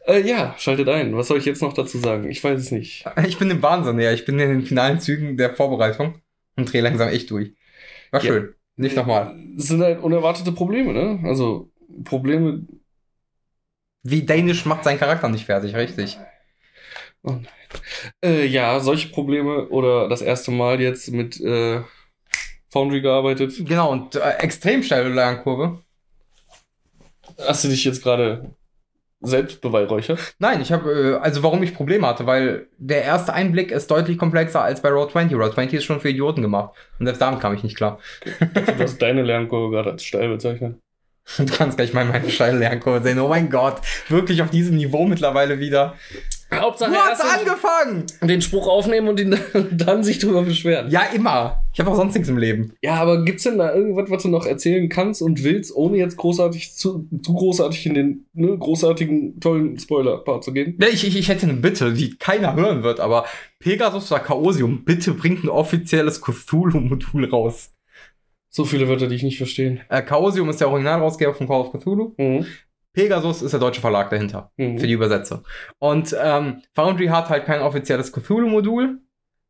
Äh, ja, schaltet ein. Was soll ich jetzt noch dazu sagen? Ich weiß es nicht. ich bin im Wahnsinn, ja. Ich bin in den finalen Zügen der Vorbereitung und drehe langsam echt durch. War Ja. schön. Nicht nochmal. Es sind halt unerwartete Probleme, ne? Also, Probleme. Wie Danish macht seinen Charakter nicht fertig, richtig. Oh nein. Äh, ja, solche Probleme oder das erste Mal jetzt mit äh, Foundry gearbeitet. Genau, und äh, extrem steile Lernkurve. Hast du dich jetzt gerade selbst beweihräuchert? Nein, ich habe, äh, also warum ich Probleme hatte, weil der erste Einblick ist deutlich komplexer als bei Road 20. Road 20 ist schon für Idioten gemacht. Und selbst damit kam ich nicht klar. Du hast deine Lernkurve gerade als steil bezeichnet. Du kannst gleich mal meine steile Lernkurve sehen. Oh mein Gott, wirklich auf diesem Niveau mittlerweile wieder. Hauptsache Du hast angefangen! den Spruch aufnehmen und ihn dann sich drüber beschweren. Ja, immer. Ich habe auch sonst nichts im Leben. Ja, aber gibt's denn da irgendwas, was du noch erzählen kannst und willst, ohne jetzt großartig zu, zu großartig in den ne, großartigen, tollen Spoiler-Part zu gehen? Ja, ich, ich, ich hätte eine Bitte, die keiner hören wird, aber Pegasus oder Chaosium, bitte bringt ein offizielles Cthulhu-Modul raus. So viele Wörter, die ich nicht verstehen. Äh, Chaosium ist der Originalrausgeber von Call of Cthulhu. Mhm. Pegasus ist der deutsche Verlag dahinter. Mhm. für die Übersetzer. Und ähm, Foundry hat halt kein offizielles Cthulhu-Modul,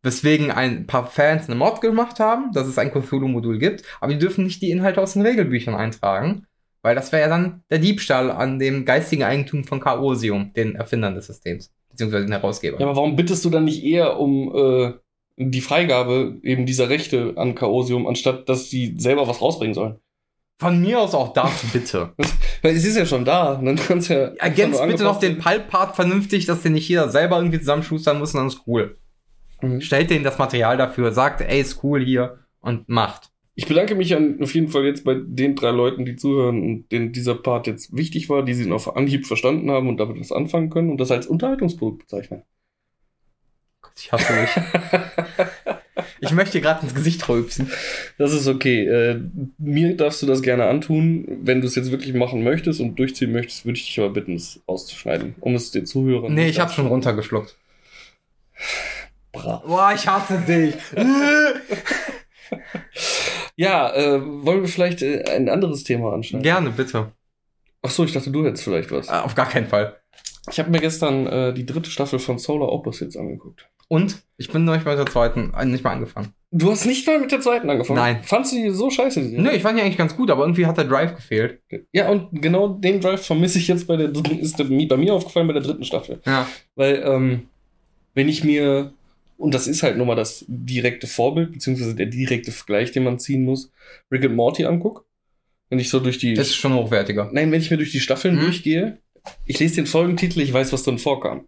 weswegen ein paar Fans eine Mod gemacht haben, dass es ein Cthulhu-Modul gibt, aber die dürfen nicht die Inhalte aus den Regelbüchern eintragen, weil das wäre ja dann der Diebstahl an dem geistigen Eigentum von Chaosium, den Erfindern des Systems, beziehungsweise den Herausgebern. Ja, aber warum bittest du dann nicht eher um äh, die Freigabe eben dieser Rechte an Chaosium, anstatt dass die selber was rausbringen sollen? Von mir aus auch das bitte. Weil es ist ja schon da. Dann kannst ja Ergänzt bitte noch den Pulp-Part vernünftig, dass den nicht jeder selber irgendwie zusammenschustern muss, und dann ist cool. Mhm. Stellt denen das Material dafür, sagt, ey, ist cool hier und macht. Ich bedanke mich an, auf jeden Fall jetzt bei den drei Leuten, die zuhören und denen dieser Part jetzt wichtig war, die sie ihn auf Anhieb verstanden haben und damit was anfangen können und das als Unterhaltungsprodukt bezeichnen. Gott, ich hasse mich. ich möchte dir gerade ins Gesicht rülpsen. Das ist okay. Äh, mir darfst du das gerne antun. Wenn du es jetzt wirklich machen möchtest und durchziehen möchtest, würde ich dich aber bitten, es auszuschneiden, um es den Zuhörern Nee, ich hab's schon runtergeschluckt. Brav. Boah, ich hasse dich. Ja, äh, wollen wir vielleicht äh, ein anderes Thema anschneiden? Gerne, bitte. Ach so, ich dachte, du hättest vielleicht was. Äh, Auf gar keinen Fall. Ich habe mir gestern äh, die dritte Staffel von Solar Opposites angeguckt. Und? Ich bin noch nicht mal mit der zweiten, äh, nicht mal angefangen. Du hast nicht mal mit der zweiten angefangen? Nein. Fandst du die so scheiße? Die Nö, ich fand die eigentlich ganz gut, aber irgendwie hat der Drive gefehlt. Ja, und genau den Drive vermisse ich jetzt bei der dritten, ist der, bei mir aufgefallen bei der dritten Staffel. Ja. Weil, ähm, wenn ich mir, und das ist halt nur mal das direkte Vorbild, beziehungsweise der direkte Vergleich, den man ziehen muss, Rick and Morty anguck, wenn ich so durch die, Das ist schon hochwertiger. nein, wenn ich mir durch die Staffeln Mhm. durchgehe, ich lese den Folgentitel, ich weiß, was drin vorkam.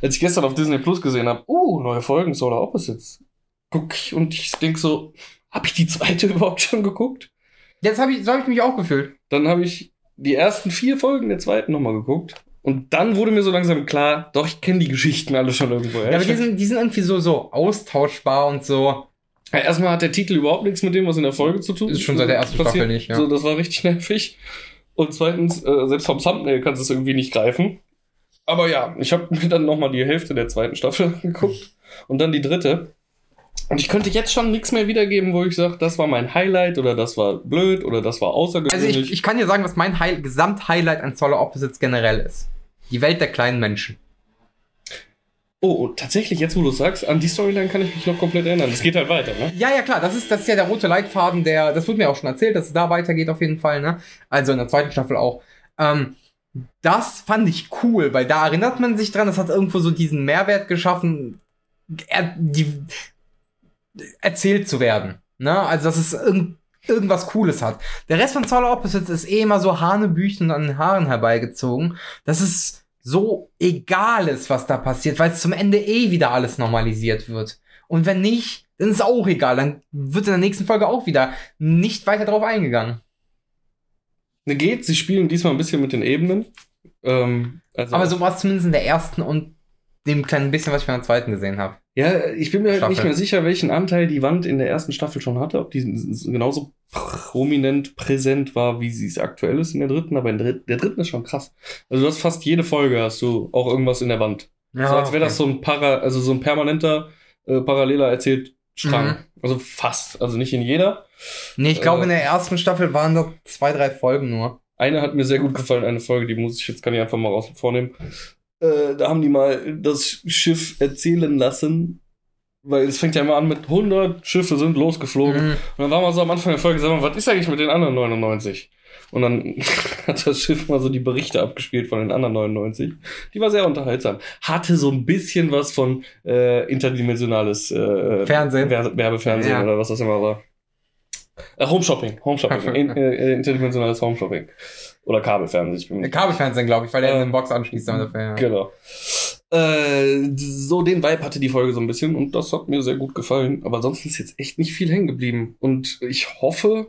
Als ich gestern auf Disney Plus gesehen habe, oh, neue Folgen Solar Opposites, guck ich und ich denk so, hab ich die zweite überhaupt schon geguckt? Jetzt habe ich, so hab ich mich auch gefühlt. Dann habe ich die ersten vier Folgen der zweiten nochmal geguckt. Und dann wurde mir so langsam klar, doch, ich kenne die Geschichten alle schon irgendwo. Ja, aber Ich- die sind, die sind irgendwie so, so austauschbar und so. Ja, erstmal hat der Titel überhaupt nichts mit dem, was in der Folge zu tun Ist schon seit der ersten passiert. Staffel nicht, ja. So, das war richtig nervig. Und zweitens, äh, selbst vom Thumbnail kannst du es irgendwie nicht greifen. Aber ja, ich habe mir dann nochmal die Hälfte der zweiten Staffel geguckt und dann die dritte. Und ich könnte jetzt schon nichts mehr wiedergeben, wo ich sage, das war mein Highlight oder das war blöd oder das war Also außergewöhnlich. ich, ich kann dir sagen, was mein High Gesamt-Highlight an Solar Opposites generell ist. Die Welt der kleinen Menschen. Oh, tatsächlich, jetzt wo du sagst, an die Storyline kann ich mich noch komplett erinnern. Es geht halt weiter, ne? Ja, ja, klar, das ist, das ist ja der rote Leitfaden, der, das wurde mir auch schon erzählt, dass es da weitergeht auf jeden Fall, ne? Also in der zweiten Staffel auch. Ähm, das fand ich cool, weil da erinnert man sich dran, das hat irgendwo so diesen Mehrwert geschaffen, er, die, erzählt zu werden. Ne? Also, dass es irgend, irgendwas Cooles hat. Der Rest von Solar Opposites ist eh immer so Hanebüchen an den Haaren herbeigezogen. Das ist so egal ist, was da passiert, weil es zum Ende eh wieder alles normalisiert wird. Und wenn nicht, dann ist es auch egal. Dann wird in der nächsten Folge auch wieder nicht weiter drauf eingegangen. Ne, geht, sie spielen diesmal ein bisschen mit den Ebenen. Ähm, also Aber so war es zumindest in der ersten und dem kleinen bisschen, was ich von der zweiten gesehen habe. Ja, ich bin mir halt Staffel. nicht mehr sicher, welchen Anteil die Wand in der ersten Staffel schon hatte, ob die genauso prominent präsent war, wie sie es aktuell ist in der dritten, aber in der, der dritten ist schon krass. Also du hast fast jede Folge hast du auch irgendwas in der Wand. Ja, so als wäre das so ein para, also so ein permanenter, äh, paralleler erzählt Strang. Mhm. Also fast, also nicht in jeder. Nee, ich glaube, Äh. in der ersten Staffel waren da zwei, drei Folgen nur. Eine hat mir sehr gut gefallen, eine Folge, die muss ich jetzt kann ich einfach mal raus vornehmen. Äh, da haben die mal das Schiff erzählen lassen, weil es fängt ja immer an mit 100 Schiffe sind losgeflogen. Mhm. Und dann war man so am Anfang der Folge, sag mal, was ist eigentlich mit den anderen 99? Und dann hat das Schiff mal so die Berichte abgespielt von den anderen 99. Die war sehr unterhaltsam. Hatte so ein bisschen was von äh, interdimensionales äh, Fernsehen. Wer Werbefernsehen Ja. oder was das immer war. Äh, Home Shopping, Home Shopping, in, äh, interdimensionales Home Shopping. Oder Kabelfernsehen. Ich bin mir nicht Kabelfernsehen, glaube ich, weil der in Ähm, eine Box anschließt. Damit dafür, ja. Genau. Äh, so den Vibe hatte die Folge so ein bisschen und das hat mir sehr gut gefallen. Aber sonst ist jetzt echt nicht viel hängen geblieben. Und ich hoffe,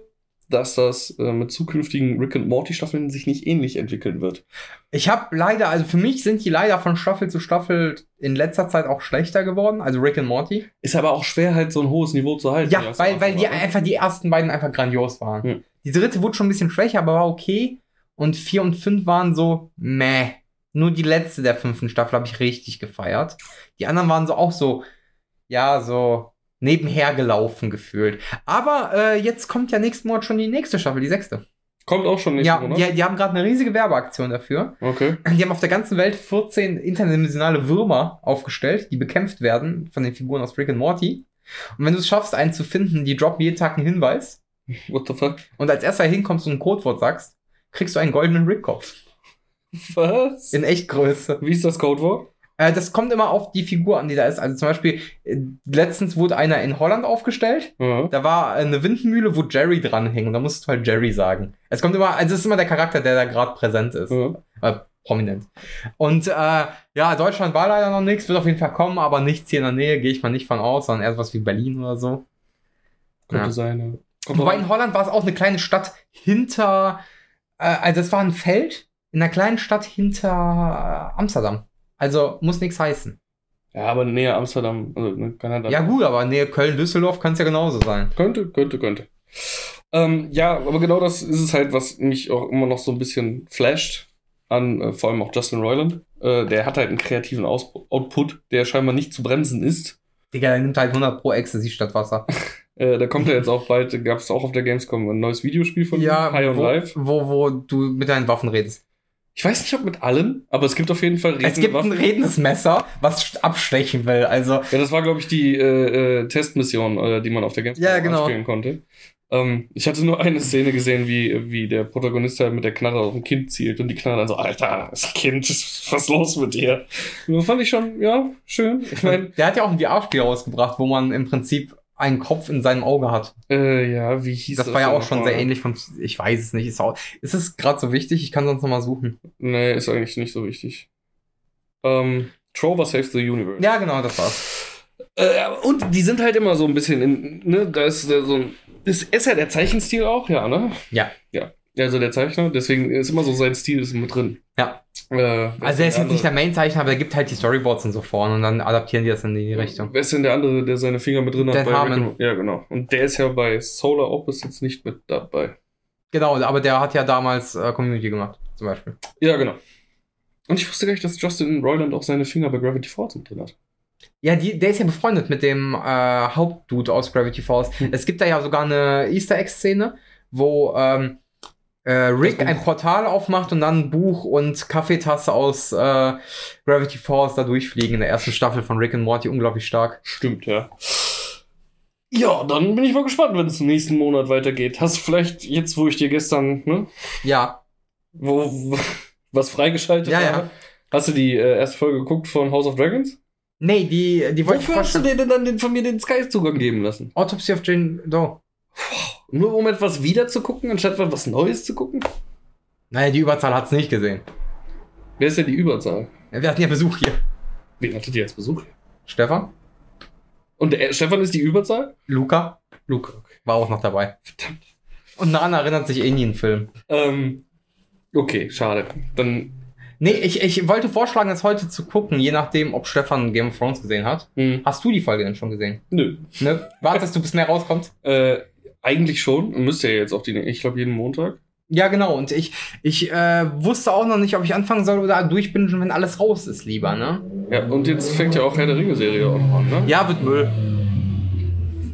dass das äh, mit zukünftigen Rick and Morty Staffeln sich nicht ähnlich entwickeln wird. Ich habe leider, also für mich sind die leider von Staffel zu Staffel in letzter Zeit auch schlechter geworden. Also Rick and Morty. Ist aber auch schwer, halt so ein hohes Niveau zu halten. Ja, weil, weil die einfach die ersten beiden einfach grandios waren. Hm. Die dritte wurde schon ein bisschen schwächer, aber war okay. Und vier und fünf waren so, meh. Nur die letzte der fünften Staffel habe ich richtig gefeiert. Die anderen waren so auch so, ja, so nebenher gelaufen gefühlt. Aber äh, jetzt kommt ja nächsten Monat schon die nächste Staffel, die sechste. Kommt auch schon nächsten Ja, Monat. die, die haben gerade eine riesige Werbeaktion dafür. Okay. Die haben auf der ganzen Welt 14 interdimensionale Würmer aufgestellt, die bekämpft werden von den Figuren aus Rick and Morty. Und wenn du es schaffst, einen zu finden, die droppen jeden Tag einen Hinweis. What the fuck? Und als erster hinkommst und ein Codewort sagst, kriegst du einen goldenen Rickkopf. Was? In Echtgröße. Wie ist das Codewort? Äh, das kommt immer auf die Figur an, die da ist. Also zum Beispiel, äh, letztens wurde einer in Holland aufgestellt. Ja. Da war eine Windmühle, wo Jerry dran hing. Und da musst du halt Jerry sagen. Es kommt immer, also es ist immer der Charakter, der da gerade präsent ist. Ja. Äh, prominent. Und äh, ja, Deutschland war leider noch nichts, wird auf jeden Fall kommen, aber nichts hier in der Nähe, gehe ich mal nicht von aus, sondern eher was wie Berlin oder so. Könnte Ja. sein. Ja. Wobei in Holland war es auch eine kleine Stadt hinter, äh, also es war ein Feld in einer kleinen Stadt hinter äh, Amsterdam. Also muss nichts heißen. Ja, aber näher Amsterdam, also ne, Kanada. Ja gut, aber Nähe Köln-Düsseldorf kann es ja genauso sein. Könnte, könnte, könnte. Ähm, ja, aber genau das ist es halt, was mich auch immer noch so ein bisschen flasht an, äh, vor allem auch Justin Roiland. Äh, der hat halt einen kreativen Aus Output, der scheinbar nicht zu bremsen ist. Digga, der nimmt halt 100 pro Ecstasy statt Wasser. Äh, da kommt ja jetzt auch bald, gab es auch auf der Gamescom ein neues Videospiel von ihm, High on wo, Life. wo, wo du mit deinen Waffen redest. Ich weiß nicht, ob mit allen, aber es gibt auf jeden Fall es gibt ein Waffen. redendes Messer, was abstechen will. Also, Ja, das war, glaube ich, die äh, äh, Testmission, äh, die man auf der Gamescom Ja, genau. spielen konnte. Ähm, ich hatte nur eine Szene gesehen, wie, wie der Protagonist halt mit der Knarre auf ein Kind zielt und die Knarre dann so, Alter, das Kind, was ist los mit dir? Und das fand ich schon, ja, schön. Ich meine, der hat ja auch ein VR-Spiel rausgebracht, wo man im Prinzip einen Kopf in seinem Auge hat. äh, ja, wie hieß das? Das war ja auch schon nochmal? sehr ähnlich von, ich weiß es nicht. Ist, auch, ist es gerade so wichtig? Ich kann sonst noch mal suchen. Nee, ist eigentlich nicht so wichtig. Ähm, Trover Saves the Universe. Ja, genau, das war's. Äh, und die sind halt immer so ein bisschen in, ne, da ist so ein, ist, ist ja der Zeichenstil auch, ja, ne? Ja. Ja. Also der Zeichner, deswegen ist immer so sein Stil ist mit drin. Ja. Äh, Also er ist jetzt nicht der Main-Zeichner, aber er gibt halt die Storyboards und so vorne und dann adaptieren die das in die Richtung. Wer ist denn der andere, der seine Finger mit drin hat? Dan bei Harmon. Ja, genau. Und der ist ja bei Solar Opposites nicht mit dabei. Genau, aber der hat ja damals äh, Community gemacht, zum Beispiel. Ja, genau. Und ich wusste gar nicht, dass Justin Roiland auch seine Finger bei Gravity Falls mit drin hat. Ja, die, der ist ja befreundet mit dem äh, Hauptdude aus Gravity Falls. Hm. Es gibt da ja sogar eine Easter Egg-Szene, wo ähm, äh, Rick ein Portal aufmacht und dann ein Buch und Kaffeetasse aus äh, Gravity Falls da durchfliegen in der ersten Staffel von Rick and Morty. Unglaublich stark. Stimmt, ja. Ja, dann bin ich mal gespannt, wenn es im nächsten Monat weitergeht. Hast du vielleicht jetzt, wo ich dir gestern, ne, Ja. wo, wo was freigeschaltet Ja, ja. habe, hast du die äh, erste Folge geguckt von House of Dragons? Nee, die, die wollte ich Wofür hast du dir denn dann den, von mir den Sky-Zugang geben lassen? Autopsy of Jane Doe. Nur um etwas wieder zu gucken, anstatt was Neues zu gucken? Naja, die Überzahl hat's nicht gesehen. Wer ist denn die Überzahl? Wir hatten ja Besuch hier. Wen hattet ihr als Besuch? Stefan? Und der, Stefan ist die Überzahl? Luca? Luca, okay. War auch noch dabei. Verdammt. Und Nana erinnert sich eh nie an den Film. Ähm, okay, schade. Dann, Nee, ich, ich wollte vorschlagen, es heute zu gucken, je nachdem, ob Stefan Game of Thrones gesehen hat. hm, Hast du die Folge denn schon gesehen? nö. Ne? Wartest du, bis mehr rauskommt? Äh, eigentlich schon. Müsste ja jetzt auch die, ich glaube, jeden Montag. Ja, genau. Und ich, ich äh, wusste auch noch nicht, ob ich anfangen soll oder durchbingen, wenn alles raus ist, lieber, ne? Ja, und jetzt fängt ja auch Herr der Ringe-Serie auch noch an, ne? Ja, wird Müll.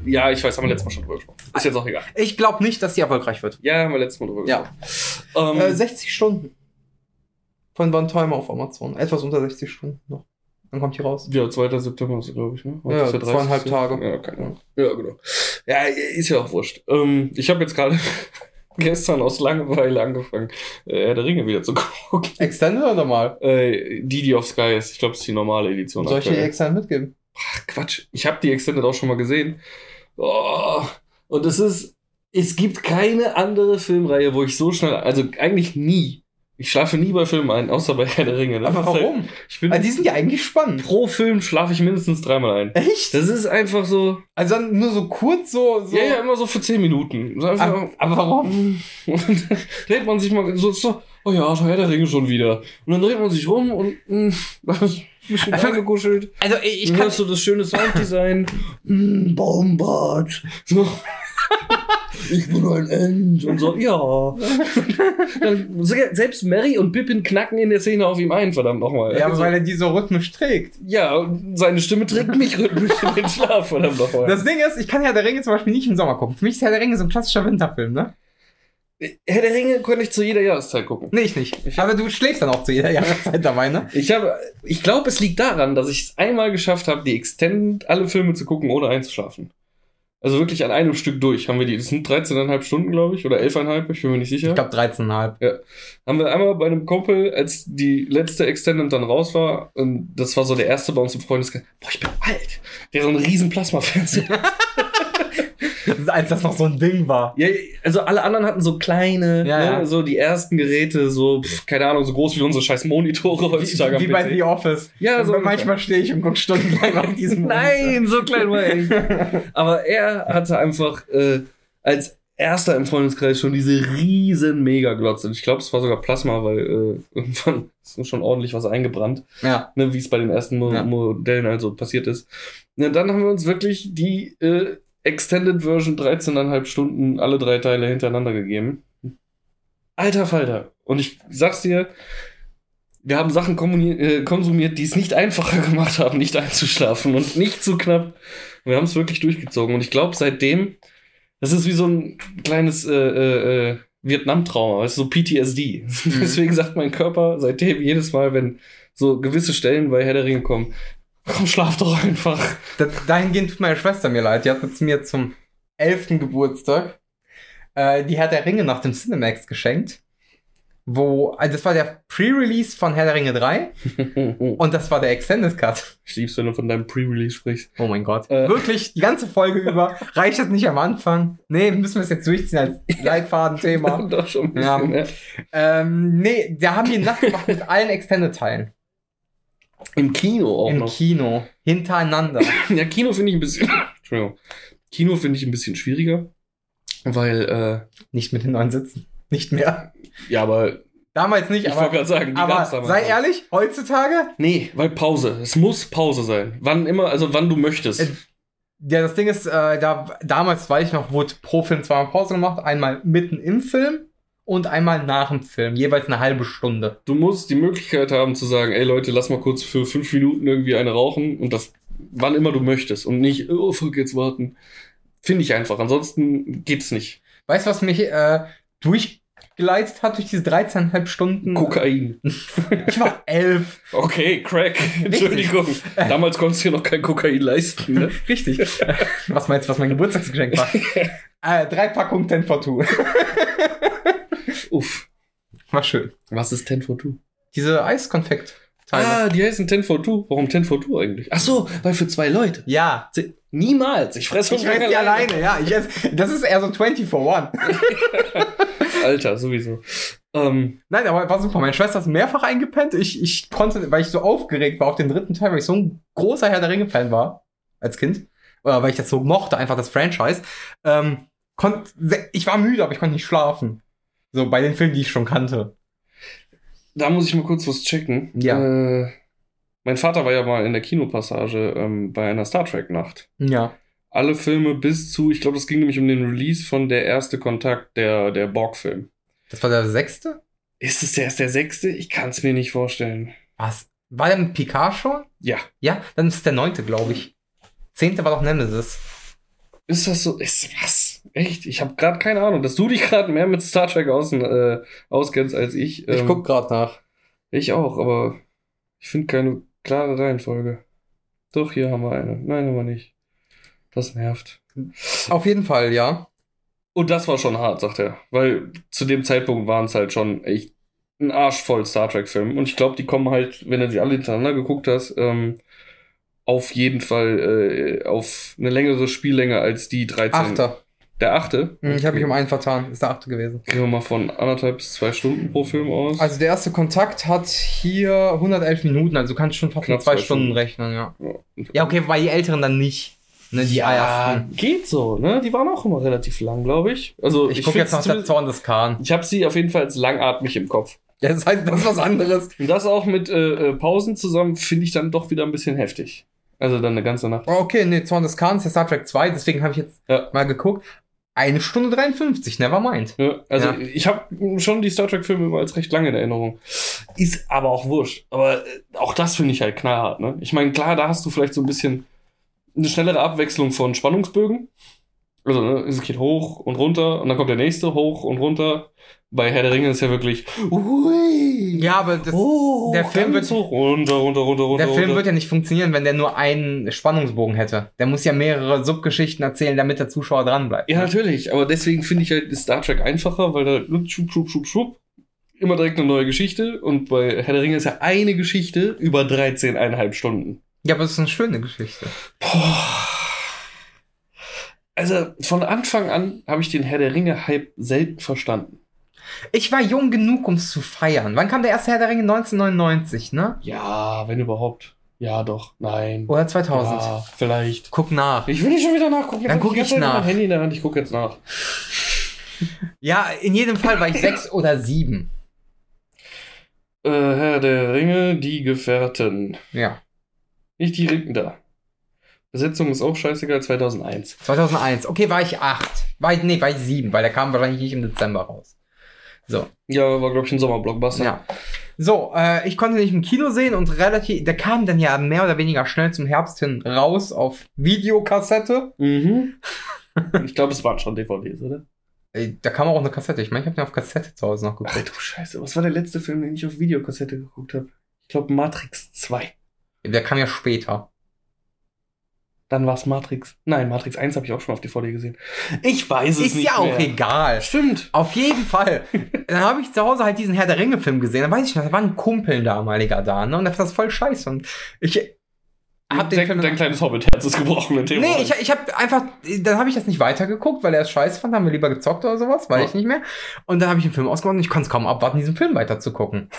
Ja, ich weiß, haben wir letztes Mal schon drüber gesprochen. Ist jetzt auch egal. Ich glaube nicht, dass die erfolgreich wird. Ja, haben wir letztes Mal drüber Ja. gesprochen. Ähm, Äh, 60 Stunden. Von Van Timer auf Amazon. Etwas unter 60 Stunden noch. Dann kommt die raus. ja, 2. September ist glaube ich, ne? Ja, ist der zweieinhalb 30.. Tage. Ja, keine Ahnung. Ja, genau. Ja, ist ja auch wurscht. Ähm, ich habe jetzt gerade gestern aus Langeweile angefangen, äh, Herr der Ringe wieder zu gucken. Extended oder normal? Äh, die, die auf Sky ist. Ich glaube, es ist die normale Edition. Soll ich dir die aktuell. Extended mitgeben? Ach, Quatsch. Ich habe die Extended auch schon mal gesehen. Oh, und es ist, es gibt keine andere Filmreihe, wo ich so schnell, also eigentlich nie. Ich schlafe nie bei Filmen ein, außer bei Herr der Ringe. Das Aber halt- warum? Ich bin Weil die sind ja eigentlich spannend. pro Film schlafe ich mindestens dreimal ein. Echt? Das ist einfach so, Also dann nur so kurz so. so ja, ja, immer so für zehn Minuten. So aber, aber warum? Und dann dreht man sich mal so, so, oh ja, Herr der Ringe schon wieder. Und dann dreht man sich rum und mh, ein bisschen Also- angekuschelt. Also ich, Dann kann. hörst du das schöne Sounddesign. mm, Baumbart. So. Ich bin ein End. Und so, ja. Dann, selbst Mary und Pippin knacken in der Szene auf ihm ein, verdammt nochmal. Ja, Also, weil er die so rhythmisch trägt. ja, und seine Stimme trägt mich rhythmisch in den Schlaf, verdammt nochmal. Das Ding ist, ich kann Herr der Ringe zum Beispiel nicht im Sommer gucken. Für mich ist Herr der Ringe so ein klassischer Winterfilm, ne? Herr der Ringe könnte ich zu jeder Jahreszeit gucken. Nee, ich nicht. Aber du schläfst dann auch zu jeder Jahreszeit dabei, ne? Ich habe, ich glaube, es liegt daran, dass ich es einmal geschafft habe, die Extend alle Filme zu gucken, ohne einzuschlafen. Also wirklich an einem Stück durch. Haben wir die, das sind 13,5 Stunden, glaube ich, oder 11,5, ich bin mir nicht sicher. Ich glaube 13,5. haben wir einmal bei einem Kumpel, als die letzte Extended dann raus war, und das war so der erste bei uns im Freundeskreis, boah, ich bin alt, der so einen riesen Plasma-Fernseher. Als das noch so ein Ding war. ja, also alle anderen hatten so kleine, Ja, ne, ja. so die ersten Geräte, so, pf, keine Ahnung, so groß wie unsere scheiß Monitore heutzutage Wie, wie bei. The Office. Ja, so Und manchmal stehe ich und gucke stundenlang auf diesem Nein, so klein war ich. Aber er hatte einfach äh, als erster im Freundeskreis schon diese riesen Megaglotze. Ich glaube, es war sogar Plasma, weil äh, irgendwann ist schon ordentlich was eingebrannt, Ja. ne, wie es bei den ersten Mo Ja. Modellen also passiert ist. Ja, dann haben wir uns wirklich die äh, Extended Version 13,5 Stunden alle drei Teile hintereinander gegeben. Alter Falter. Und ich sag's dir, wir haben Sachen äh, konsumiert, die es nicht einfacher gemacht haben, nicht einzuschlafen und nicht zu knapp. Wir haben es wirklich durchgezogen. Und ich glaube, seitdem, das ist wie so ein kleines äh, äh, äh, Vietnam-Trauma, weißt du, so PTSD. Deswegen sagt mein Körper seitdem jedes Mal, wenn so gewisse Stellen bei Herr der Ringe kommen, komm, schlaf doch einfach. Das, dahingehend tut meine Schwester mir leid. Die hat jetzt mir zum 11. Geburtstag äh, die Herr der Ringe nach dem Cinemax geschenkt. Wo, also das war der Pre-Release von Herr der Ringe 3 und das war der Extended Cut. ich lieb's, wenn du von deinem Pre-Release sprichst. Oh mein Gott. Äh. Wirklich, die ganze Folge über. Reicht das nicht am Anfang? Nee, müssen wir es jetzt durchziehen als Leitfadenthema. Doch schon ein Ja. bisschen, ja. ähm, nee, da haben die Nacht gemacht mit allen Extended-Teilen. Im Kino auch Im noch. Kino. Hintereinander. Ja, Kino finde ich ein bisschen. Entschuldigung. Kino finde ich ein bisschen schwieriger. Weil, äh, Nicht mit den neuen Sitzen. Nicht mehr. ja, aber Damals nicht, ich wollte aber, gerade sagen, die aber gab's damals sei ehrlich, heutzutage, Nee, weil Pause. Es muss Pause sein. Wann immer, also wann du möchtest. Äh, ja, das Ding ist, äh, da, damals weiß ich noch, wurde pro Film zweimal Pause gemacht. Einmal mitten im Film und einmal nach dem Film. Jeweils eine halbe Stunde. Du musst die Möglichkeit haben zu sagen, ey Leute, lass mal kurz für fünf Minuten irgendwie eine rauchen und das wann immer du möchtest und nicht, oh fuck, jetzt warten. Finde ich einfach. Ansonsten geht's nicht. Weißt du, was mich äh, geleitet hat durch diese 13,5 Stunden. Kokain. Ich war elf. Okay, Crack. Entschuldigung. Damals konntest du dir noch kein Kokain leisten, ne? Richtig. was meinst du, was mein Geburtstagsgeschenk war? äh, drei Packungen Ten for Two. Uff. War schön. Was ist 10 for 2? Diese Eiskonfekt. Ah, die heißen 10 for 2. Warum 10 for 2 eigentlich? Ach so, weil für zwei Leute. Ja. Niemals. Ich fresse Ich esse die alleine, ja. Ich esse, das ist eher so 20 for one. Alter, sowieso. Ähm, Nein, aber war super. Meine Schwester ist mehrfach eingepennt. Ich, ich konnte, weil ich so aufgeregt war auf den dritten Teil, weil ich so ein großer Herr der Ringe-Fan war als Kind. Oder weil ich das so mochte, einfach das Franchise. Ähm, konnt, ich war müde, aber ich konnte nicht schlafen. So bei den Filmen, die ich schon kannte. da muss ich mal kurz was checken. Ja. Äh, mein Vater war ja mal in der Kinopassage ähm, bei einer Star Trek-Nacht. Ja. Alle Filme bis zu, ich glaube, es ging nämlich um den Release von der erste Kontakt, der, der Borg-Film. Das war der sechste? Ist es erst der sechste? Ich kann es mir nicht vorstellen. Was? War der mit Picard schon? Ja. Ja, dann ist es der neunte, glaube ich. Zehnte war doch Nemesis. Ist das so? Ist was? Echt? Ich habe gerade keine Ahnung, dass du dich gerade mehr mit Star Trek außen, äh, auskennst als ich. Ich Ähm, guck gerade nach. Ich auch, aber ich finde keine klare Reihenfolge. Doch, hier haben wir eine. Nein, haben wir nicht. Das nervt. Auf jeden Fall, ja. Und das war schon hart, sagt er. Weil zu dem Zeitpunkt waren es halt schon echt ein Arsch voll Star Trek-Film. Und ich glaube, die kommen halt, wenn du sie alle hintereinander geguckt hast, ähm, auf jeden Fall äh, auf eine längere Spiellänge als die 13. Achter. Der achte? Hm, Ich habe mich um einen vertan. Ist der achte gewesen. Gehen wir mal von anderthalb bis zwei Stunden pro Film aus. Also der erste Kontakt hat hier 111 Minuten, also du kannst schon fast Knapp zwei zwei Stunden Stunden. rechnen, ja. ja, Ja, okay, wobei die Älteren dann nicht. Ne, die ja, ersten. geht so, ne? Die waren auch immer relativ lang, glaube ich. Also Ich, gucke jetzt nach der Zorn des Khan. Ich habe sie auf jeden Fall als langatmig im Kopf. Ja, das heißt, das ist was anderes. Und das auch mit äh, äh, Pausen zusammen finde ich dann doch wieder ein bisschen heftig. Also dann eine ganze Nacht. Okay, nee, Zorn des ist ja Star Trek 2, deswegen habe ich jetzt Ja. mal geguckt. Eine Stunde 53, never mind. Ja, also Ja. ich habe schon die Star Trek-Filme immer als recht lange in Erinnerung. Ist aber auch wurscht. Aber äh, auch das finde ich halt knallhart. Ne? Ich meine, klar, da hast du vielleicht so ein bisschen eine schnellere Abwechslung von Spannungsbögen. Also ne, es geht hoch und runter und dann kommt der nächste hoch und runter. Bei Herr der Ringe ist ja wirklich. Ui, Ja, aber das, oh, der Film wird- hoch, runter, runter, runter, runter. der Film runter. wird ja nicht funktionieren, wenn der nur einen Spannungsbogen hätte. Der muss ja mehrere Subgeschichten erzählen, damit der Zuschauer dranbleibt. Ja, natürlich, aber deswegen finde ich halt Star Trek einfacher, weil da schub, schub, schub, schub, immer direkt eine neue Geschichte und bei Herr der Ringe ist ja eine Geschichte über 13,5 Stunden. Ja, aber es ist eine schöne Geschichte. Boah. Also von Anfang an habe ich den Herr der Ringe-Hype selten verstanden. Ich war jung genug, um es zu feiern. Wann kam der erste Herr der Ringe? 1999, ne? Ja, wenn überhaupt. Ja, doch. Nein. Oder 2000. Ja, vielleicht. Guck nach. Ich will nicht schon wieder nachgucken. Jetzt Dann hab guck die ganze ich noch nach. Mein Handy in der Hand. Ich gucke jetzt nach. Ja, in jedem Fall war ich sechs oder sieben. Äh, Herr der Ringe, die Gefährten. Ja. Nicht die Ringe da. Besetzung ist auch scheißegal, 2001. 2001. Okay, war ich acht. War ich, nee, war ich sieben, weil der kam wahrscheinlich nicht im Dezember raus. So, Ja, war, glaube ich, ein Sommerblockbuster. ja. So, äh, ich konnte nicht im Kino sehen und relativ, der kam dann ja mehr oder weniger schnell zum Herbst hin raus auf Videokassette. Mhm. ich glaube, es waren schon DVDs, oder? Äh, Da kam auch eine Kassette. Ich meine, ich habe den auf Kassette zu Hause noch Ach geguckt. du Scheiße, was war der letzte Film, den ich auf Videokassette geguckt habe? Ich glaube Matrix 2. Der kam ja später. Dann war es Matrix. Nein, Matrix 1 habe ich auch schon auf DVD gesehen. Ich weiß es Ist nicht ja auch mehr. egal. Stimmt. Auf jeden Fall. dann habe ich zu Hause halt diesen Herr der Ringe-Film gesehen. Dann weiß ich noch, da war ein Kumpel ein damaliger da, ne? Und der fand das voll scheiße. Und ich hab den Film. dein kleines Hobbit-Herz ist gebrochen in dem Nee, ich, ich habe einfach, dann habe ich das nicht weitergeguckt, weil er es scheiße fand, haben wir lieber gezockt oder sowas, weiß Ja. ich nicht mehr. Und dann habe ich den Film ausgemacht und ich konnte es kaum abwarten, diesen Film weiterzugucken.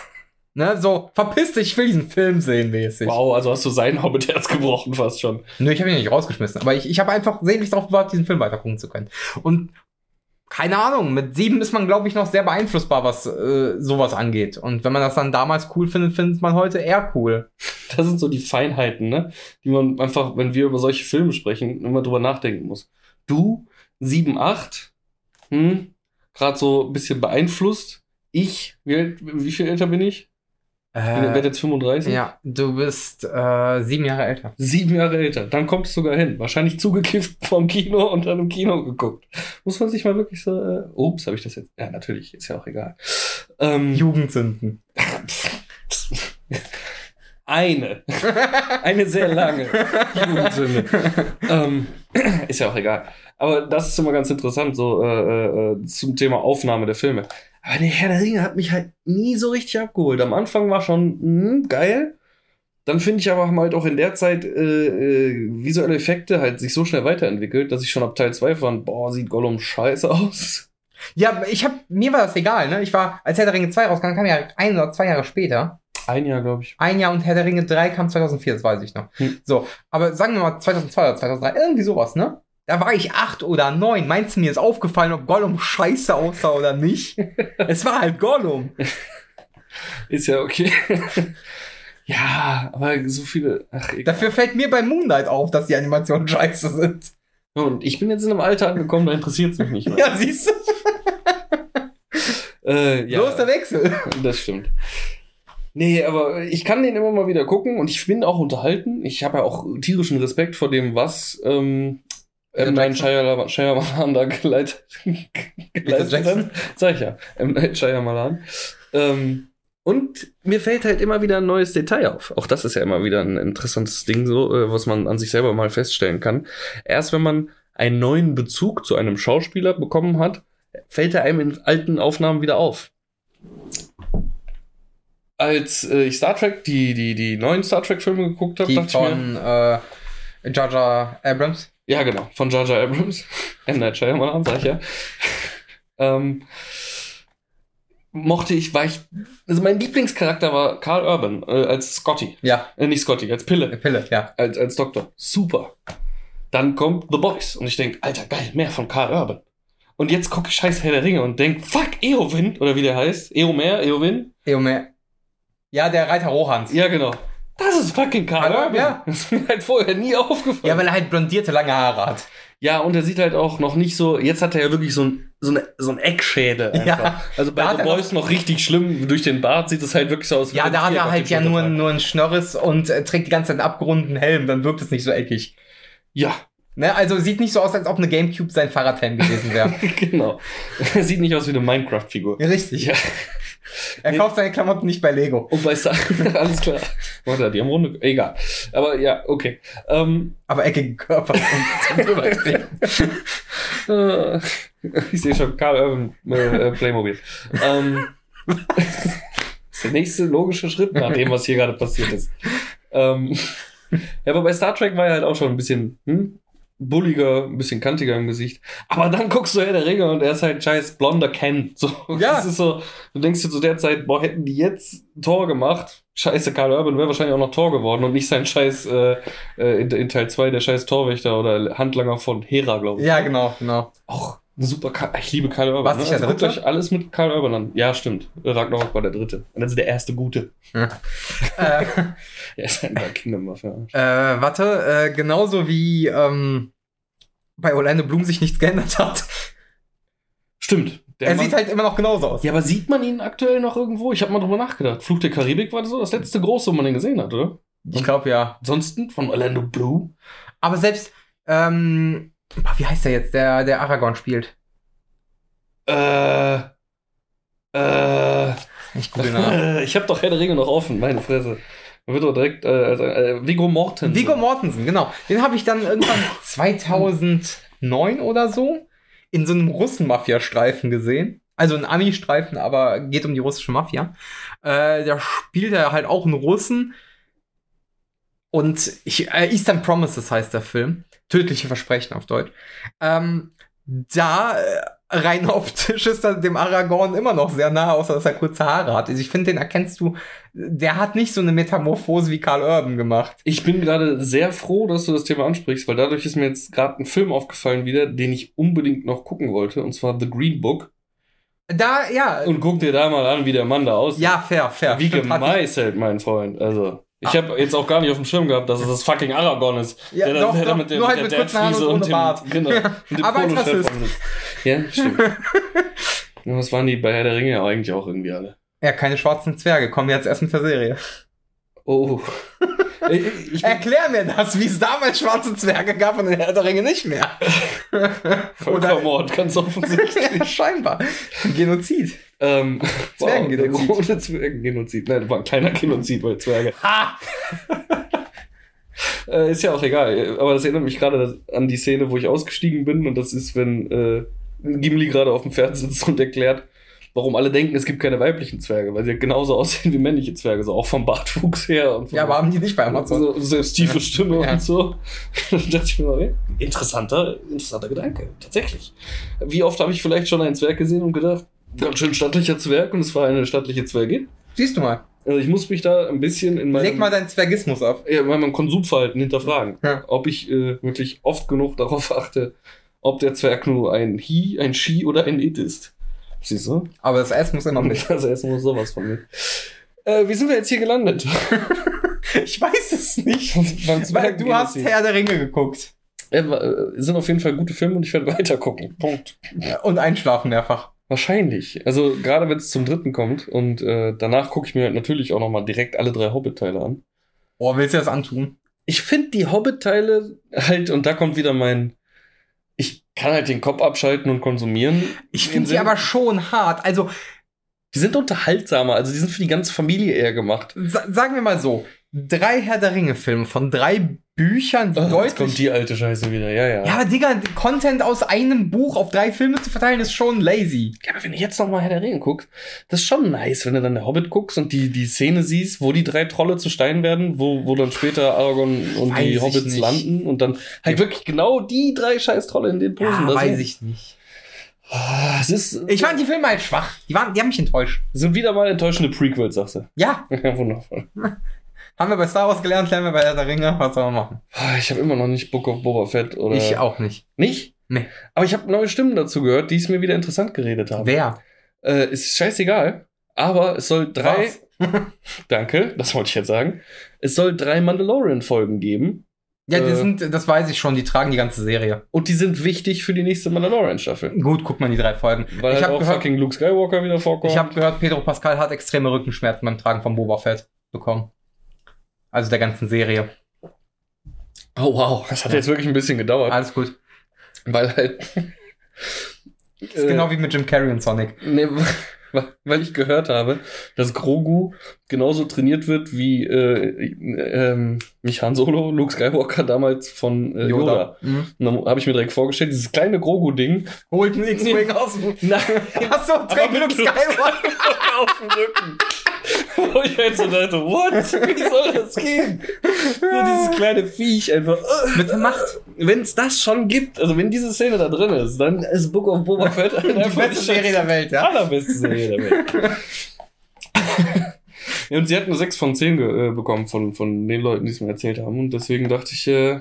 Ne, so, verpiss dich, ich will diesen Film sehen, mäßig. Wow, also hast du sein Hobbit-Herz gebrochen fast schon. Nö, ich habe ihn nicht rausgeschmissen, aber ich, ich habe einfach sehnlich darauf gewartet, diesen Film weitergucken zu können. Und keine Ahnung, mit sieben ist man, glaube ich, noch sehr beeinflussbar, was äh, sowas angeht. Und wenn man das dann damals cool findet, findet man heute eher cool. Das sind so die Feinheiten, ne? Die man einfach, wenn wir über solche Filme sprechen, immer drüber nachdenken muss. Du, 7, 8, hm, gerade so ein bisschen beeinflusst. Ich, wie, wie viel älter bin ich? Ich werde Äh, jetzt 35. ja, du bist äh, sieben Jahre älter. Sieben Jahre älter. Dann kommt es sogar hin. Wahrscheinlich zugekifft vom Kino und dann im Kino geguckt. Muss man sich mal wirklich so. Äh, ups, habe ich das jetzt? Ja, natürlich, ist ja auch egal. Ähm, Jugendsünden. eine. Eine sehr lange Jugendsünde. ähm, ist ja auch egal. Aber das ist immer ganz interessant, so äh, äh, zum Thema Aufnahme der Filme. Aber der Herr der Ringe hat mich halt nie so richtig abgeholt. Am Anfang war schon mh, geil. Dann finde ich aber haben halt auch in der Zeit äh, äh, visuelle Effekte halt sich so schnell weiterentwickelt, dass ich schon ab Teil 2 fand, boah, sieht Gollum scheiße aus. Ja, ich hab, mir war das egal, ne? Ich war, als Herr der Ringe 2 rauskam, kam ja ein oder zwei Jahre später. Ein Jahr, glaube ich. Ein Jahr und Herr der Ringe 3 kam 2004, das weiß ich noch. Hm. So, aber sagen wir mal 2002 oder 2003, irgendwie sowas, ne? Da war ich acht oder neun. Meinst du, mir ist aufgefallen, ob Gollum scheiße aussah oder nicht? es war halt Gollum. Ist ja okay. ja, aber so viele. Ach, egal. Dafür fällt mir bei Moonlight auf, dass die Animationen scheiße sind. Und ich bin jetzt in einem Alter angekommen, da interessiert es mich nicht mehr. Ja, siehst du? Äh, ja, ist der Wechsel. das stimmt. Nee, aber ich kann den immer mal wieder gucken und ich bin auch unterhalten. Ich habe ja auch tierischen Respekt vor dem, was ähm, M. Night? Shyamalan Shyamalan da geleitet, geleitet Jackson? hat. Sag ich ja, M. Night Shyamalan. Ähm, und mir fällt halt immer wieder ein neues Detail auf. Auch das ist ja immer wieder ein interessantes Ding, so, äh, was man an sich selber mal feststellen kann. Erst wenn man einen neuen Bezug zu einem Schauspieler bekommen hat, fällt er einem in alten Aufnahmen wieder auf. Als äh, ich Star Trek, die, die, die neuen Star Trek-Filme geguckt habe, Die dachte ich mir, von äh, Jar Jar Abrams. Ja, genau, von Jar Jar Abrams. M. Night Shyamalan, sag ich ja. ähm, mochte ich, war ich, also mein Lieblingscharakter war Carl Urban, äh, als Scotty. Ja, Äh, nicht Scotty, als Pille, Pille, ja. als, als Doktor. Super. Dann kommt The Boys und ich denk, Alter, geil, mehr von Carl Urban. Und jetzt gucke ich scheiß Herr der Ringe und denk, fuck, Eowyn, oder wie der heißt. Eomer, Eowyn? Eomer. Ja, der Reiter Rohans. Ja, genau. Das ist fucking Carl Urban. ja. Das ist mir halt vorher nie aufgefallen. Ja, weil er halt blondierte lange Haare hat. Ja, und er sieht halt auch noch nicht so, jetzt hat er ja wirklich so ein, so eine, so ein Eckschädel einfach. Ja, also bei The Boys noch, richtig schlimm, durch den Bart sieht es halt wirklich so aus. wie Ja, da hat er halt ja nur, nur einen Schnörres und äh, trägt die ganze Zeit einen abgerundeten Helm, dann wirkt es nicht so eckig. Ja, Ne? Also sieht nicht so aus, als ob eine Gamecube sein Fahrradhelm gewesen wäre. genau. Er sieht nicht aus wie eine Minecraft-Figur. Richtig. Ja. Er Nee. kauft seine Klamotten nicht bei Lego. Und bei Star alles klar. Warte, die haben runde, egal. Aber ja, okay. Ähm, Aber eckige Körper drübertreten. äh, ich sehe schon Karl Urban äh, äh, Playmobil. Ähm, das ist der nächste logische Schritt nach dem, was hier gerade passiert ist. Ähm, ja, aber bei Star Trek war er halt auch schon ein bisschen hm, bulliger, ein bisschen kantiger im Gesicht. Aber dann guckst du Herr der Ringe und er ist halt scheiß blonder Ken. So, Ja. Das ist so, du denkst dir zu der Zeit, boah, hätten die jetzt Tor gemacht, scheiße, Karl Urban wäre wahrscheinlich auch noch Tor geworden und nicht sein scheiß, äh, äh, in, in Teil 2 der scheiß Torwächter oder Handlanger von Hera, glaube ich. Ja, genau, genau. Auch ein super Karl, ich liebe Karl Urban. Was, ne? der Also guckt euch alles mit Karl Urban an. Ja, stimmt. Ragnarok war der dritte. Und das ist der erste gute. äh, Er ist ein Kingdom Waffe. äh, warte, äh, genauso wie ähm, bei Orlando Bloom sich nichts geändert hat. Stimmt. Der er Mann- sieht halt immer noch genauso aus. Ja, aber sieht man ihn aktuell noch irgendwo? Ich habe mal drüber nachgedacht. Fluch der Karibik war so das letzte große, wo man ihn gesehen hat, oder? Ich glaube ja. Ansonsten von Orlando Blue. Aber selbst, ähm, boah, wie heißt der jetzt, der, der Aragorn spielt? Äh. Äh. Ich google nach. ich habe doch Herr der Ringe noch offen, meine Fresse. Man wird doch direkt, äh, also, äh, Viggo Mortensen. Vigo Mortensen, genau. Den habe ich dann irgendwann 2009 oder so in so einem Russen-Mafia-Streifen gesehen. Also ein Ami-Streifen, aber geht um die russische Mafia. Äh, da spielt er halt auch einen Russen. Und ich, äh, Eastern Promises heißt der Film. Tödliche Versprechen auf Deutsch. Ähm, da äh, rein optisch ist er dem Aragorn immer noch sehr nah, außer dass er kurze Haare hat. Also ich finde, den erkennst du, der hat nicht so eine Metamorphose wie Karl Urban gemacht. Ich bin gerade sehr froh, dass du das Thema ansprichst, weil dadurch ist mir jetzt gerade ein Film aufgefallen wieder, den ich unbedingt noch gucken wollte, und zwar The Green Book. Da, ja, Und guck dir da mal an, wie der Mann da aussieht. ja, fair, fair. Wie Stimmt, gemeißelt, mein Freund. Also, ich Ah. habe jetzt auch gar nicht auf dem Schirm gehabt, dass es das fucking Aragorn ist. Ja, da- doch, da doch, mit dem- nur halt der mit kurzen Haaren und ohne dem- Bart. Genau. Ja, und dem aber als Rassist. Ja, stimmt. was waren die bei Herr der Ringe ja eigentlich auch irgendwie alle? Ja, keine schwarzen Zwerge. Kommen jetzt erst mit der Serie. Oh. ich, ich Erklär mir das, wie es damals schwarze Zwerge gab und in Herr der Ringe nicht mehr. Völkermord, ganz offensichtlich. ja, scheinbar. Genozid. ähm, Zwergengenozid. Wow, große Zwergengenozid. Nein, war ein kleiner Genozid bei Zwerge. Ha! Äh, ist ja auch egal. Aber das erinnert mich gerade an die Szene, wo ich ausgestiegen bin. Und das ist, wenn äh, Gimli gerade auf dem Pferd sitzt und erklärt, warum alle denken, es gibt keine weiblichen Zwerge, weil sie genauso aussehen wie männliche Zwerge, so auch vom Bartwuchs her. Und Ja, aber haben die nicht bei Amazon? so, selbst tiefe Stimme Ja. und so. Dann dachte ich mir mal, ey, interessanter, interessanter Gedanke, tatsächlich. Wie oft habe ich vielleicht schon einen Zwerg gesehen und gedacht, ganz schön stattlicher Zwerg und es war eine stattliche Zwergin. Siehst du mal. Also ich muss mich da ein bisschen in meinem, Leg mal deinen Zwergismus ab. ja, in meinem Konsumverhalten hinterfragen, Ja. ob ich äh, wirklich oft genug darauf achte, ob der Zwerg nur ein He, ein She oder ein It ist. Siehst du? Aber das S muss immer mit. Also erst muss sowas von mir. Äh, wie sind wir jetzt hier gelandet? Ich weiß es nicht. Weil du hast. Herr der Ringe geguckt. Ja, äh, sind auf jeden Fall gute Filme und ich werde weiter gucken. Punkt. Und einschlafen mehrfach. Wahrscheinlich. Also gerade wenn es zum dritten kommt und äh, danach gucke ich mir halt natürlich auch nochmal direkt alle drei Hobbit-Teile an. Oh, willst du das antun? Ich finde die Hobbit-Teile halt, und da kommt wieder mein, kann halt den Kopf abschalten und konsumieren. Ich finde sie aber schon hart. Also, Die sind unterhaltsamer, also die sind für die ganze Familie eher gemacht. sa sagen wir mal so. Drei Herr der Ringe-Filme von drei Büchern, die Oh, jetzt deutlich kommt die alte Scheiße wieder, ja, ja. Ja, aber Digga, Content aus einem Buch auf drei Filme zu verteilen, ist schon lazy. Ja, aber wenn du jetzt nochmal Herr der Ringe guckst, das ist schon nice, wenn du dann der Hobbit guckst und die, die Szene siehst, wo die drei Trolle zu Stein werden, wo, wo dann später Aragorn und Weiß die Hobbits nicht. landen und dann halt wirklich genau die drei scheiß Trolle in den Posen. da sind. ich nicht. Ah, Es ist, Ich fand die Filme halt schwach. Die, waren, die haben mich enttäuscht. sind wieder mal enttäuschende Prequels, sagst du. Ja, Ja, wundervoll. haben wir bei Star Wars gelernt, lernen wir bei Herr der Ringe. Was soll man machen? Ich habe immer noch nicht Book of Boba Fett oder. Ich auch nicht. Nicht? Nee. Aber ich habe neue Stimmen dazu gehört, die es mir wieder interessant geredet haben. Wer? Äh, ist scheißegal. Aber es soll drei. Danke, das wollte ich jetzt sagen. Es soll drei Mandalorian-Folgen geben. Ja, die Äh. sind, das weiß ich schon, die tragen die ganze Serie. Und die sind wichtig für die nächste Mandalorian-Staffel. Gut, guck mal die drei Folgen. Weil ich halt habe auch gehört, fucking Luke Skywalker wieder vorkommt. ich hab gehört, Pedro Pascal hat extreme Rückenschmerzen beim Tragen von Boba Fett bekommen. Also der ganzen Serie. oh wow, das hat jetzt wirklich ein bisschen gedauert. Alles gut. Weil halt. Ist genau wie mit Jim Carrey und Sonic. Nee, weil ich gehört habe, dass Grogu genauso trainiert wird wie äh, ähm, nicht Han Solo, Luke Skywalker damals von äh, Yoda. Mhm. Und dann habe ich mir direkt vorgestellt, dieses kleine Grogu-Ding. Holt einen X-Wing aus dem... Nein, Achso, trägt Luke Skywalker. auf dem Rücken. Wo ich halt so dachte, what? Wie soll das gehen? Nur dieses kleine Viech einfach. Mit Macht. Wenn es das schon gibt, also wenn diese Szene da drin ist, dann ist Book of Boba Fett halt Die beste Serie der Welt, ja. allerbeste Serie der Welt. ja, und sie hat eine 6 von 10 ge äh, bekommen von, von den Leuten, die es mir erzählt haben. Und deswegen dachte ich, äh,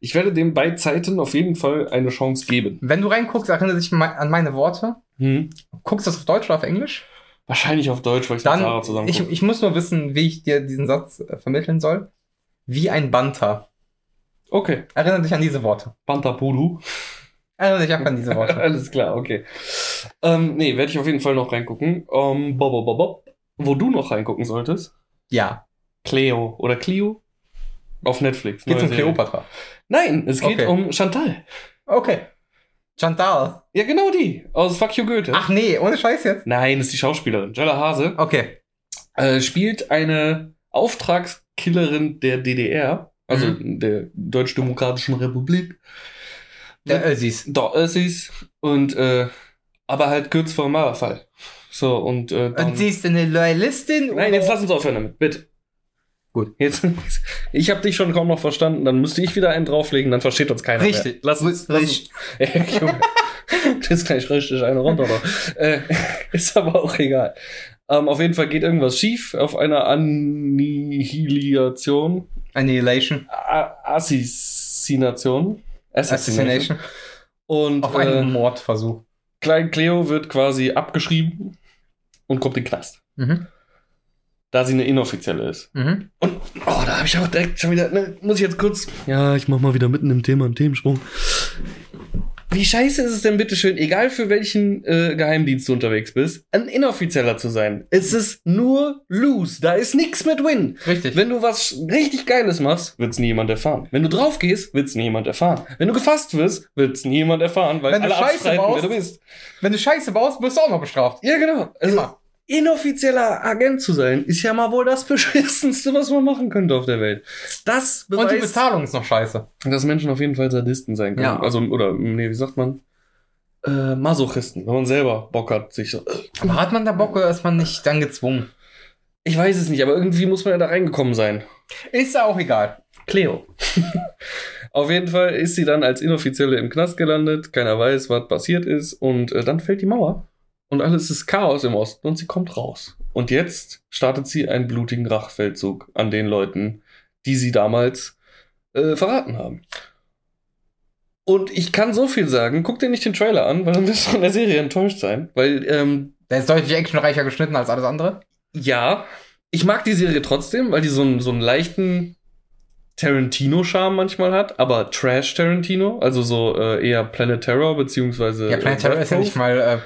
ich werde dem bei Zeiten auf jeden Fall eine Chance geben. Wenn du reinguckst, erinnere dich an meine Worte. Hm. Guckst du das auf Deutsch oder auf Englisch? Wahrscheinlich auf Deutsch, weil ich mit Sarah Dann, zusammen ich, ich muss nur wissen, wie ich dir diesen Satz äh, vermitteln soll. Wie ein Banter. Okay. Erinnere dich an diese Worte. Pantapudu. Erinnere dich einfach an diese Worte. Alles klar, okay. Ähm, nee, werde ich auf jeden Fall noch reingucken. Ähm, bob, bob, bob, bob. Wo du noch reingucken solltest, Ja. Cleo oder Clio auf Netflix. Geht's neue um Serie. Kleopatra? Nein, es geht Okay. um Chantal. Okay. Chantal. Ja, genau die. Aus Fuck You Goethe. Ach nee, ohne Scheiß jetzt. Nein, ist die Schauspielerin. Jella Hase Okay. äh, spielt eine Auftragskillerin der DDR, also Mhm. der Deutsch-Demokratischen Republik. Der Ösis. Da ist sie's. Und, äh, aber halt kurz vor dem Mauerfall. So, und, äh, dann- Und sie ist eine Loyalistin? Nein, oder- jetzt lass uns aufhören damit, bitte. Gut. Jetzt, ich habe dich schon kaum noch verstanden, dann müsste ich wieder einen drauflegen, dann versteht uns keiner Richtig. mehr. Lass uns, lass uns, Richtig. Ja, das ist gleich richtig eine runter. Doch. Äh, ist aber auch egal. Ähm, auf jeden Fall geht irgendwas schief auf einer Annihilation. Annihilation. A- Assassination. Assassination. Und Auf äh, einen Mordversuch. Klein Cleo wird quasi abgeschrieben und kommt in den Knast. Mhm. Da sie eine inoffizielle ist. Mhm. Und oh, da habe ich auch direkt schon wieder, ne, muss ich jetzt kurz. Ja, ich mach mal wieder mitten im Thema einen Themensprung. Wie scheiße ist es denn bitteschön, egal für welchen äh, Geheimdienst du unterwegs bist, ein Inoffizieller zu sein? Es ist nur Lose. Da ist nichts mit Win. Richtig. Wenn du was richtig Geiles machst, wird's nie jemand erfahren. Wenn du drauf gehst, wird's nie jemand erfahren. Wenn du gefasst wirst, wird's nie jemand erfahren, weil Wenn du alle Scheiße abstreiten, baust, wer du bist. Wenn du Scheiße baust, wirst du auch noch bestraft. Ja, genau. Also, Immer. Inoffizieller Agent zu sein, ist ja mal wohl das beschissenste, was man machen könnte auf der Welt. Das Und die beweist, Bezahlung ist noch scheiße. dass Menschen auf jeden Fall Sadisten sein können. Ja. Also, oder, nee, wie sagt man? Äh, Masochisten, wenn man selber Bock hat, sich so. Aber hat man da Bock oder ist man nicht dann gezwungen? Ich weiß es nicht, aber irgendwie muss man ja da reingekommen sein. Ist ja auch egal. Cleo. Auf jeden Fall ist sie dann als Inoffizielle im Knast gelandet. Keiner weiß, was passiert ist. Und äh, dann fällt die Mauer. Und alles ist Chaos im Osten und sie kommt raus. Und jetzt startet sie einen blutigen Rachfeldzug an den Leuten, die sie damals äh, verraten haben. Und ich kann so viel sagen, guck dir nicht den Trailer an, weil dann wirst du von der Serie enttäuscht sein. Weil, ähm, Der ist deutlich actionreicher geschnitten als alles andere. ja, ich mag die Serie trotzdem, weil die so einen, so einen leichten Tarantino-Charme manchmal hat, aber Trash-Tarantino, also so äh, eher Planet Terror, beziehungsweise. Ja, Planet äh, Terror ist ja nicht mal. Äh,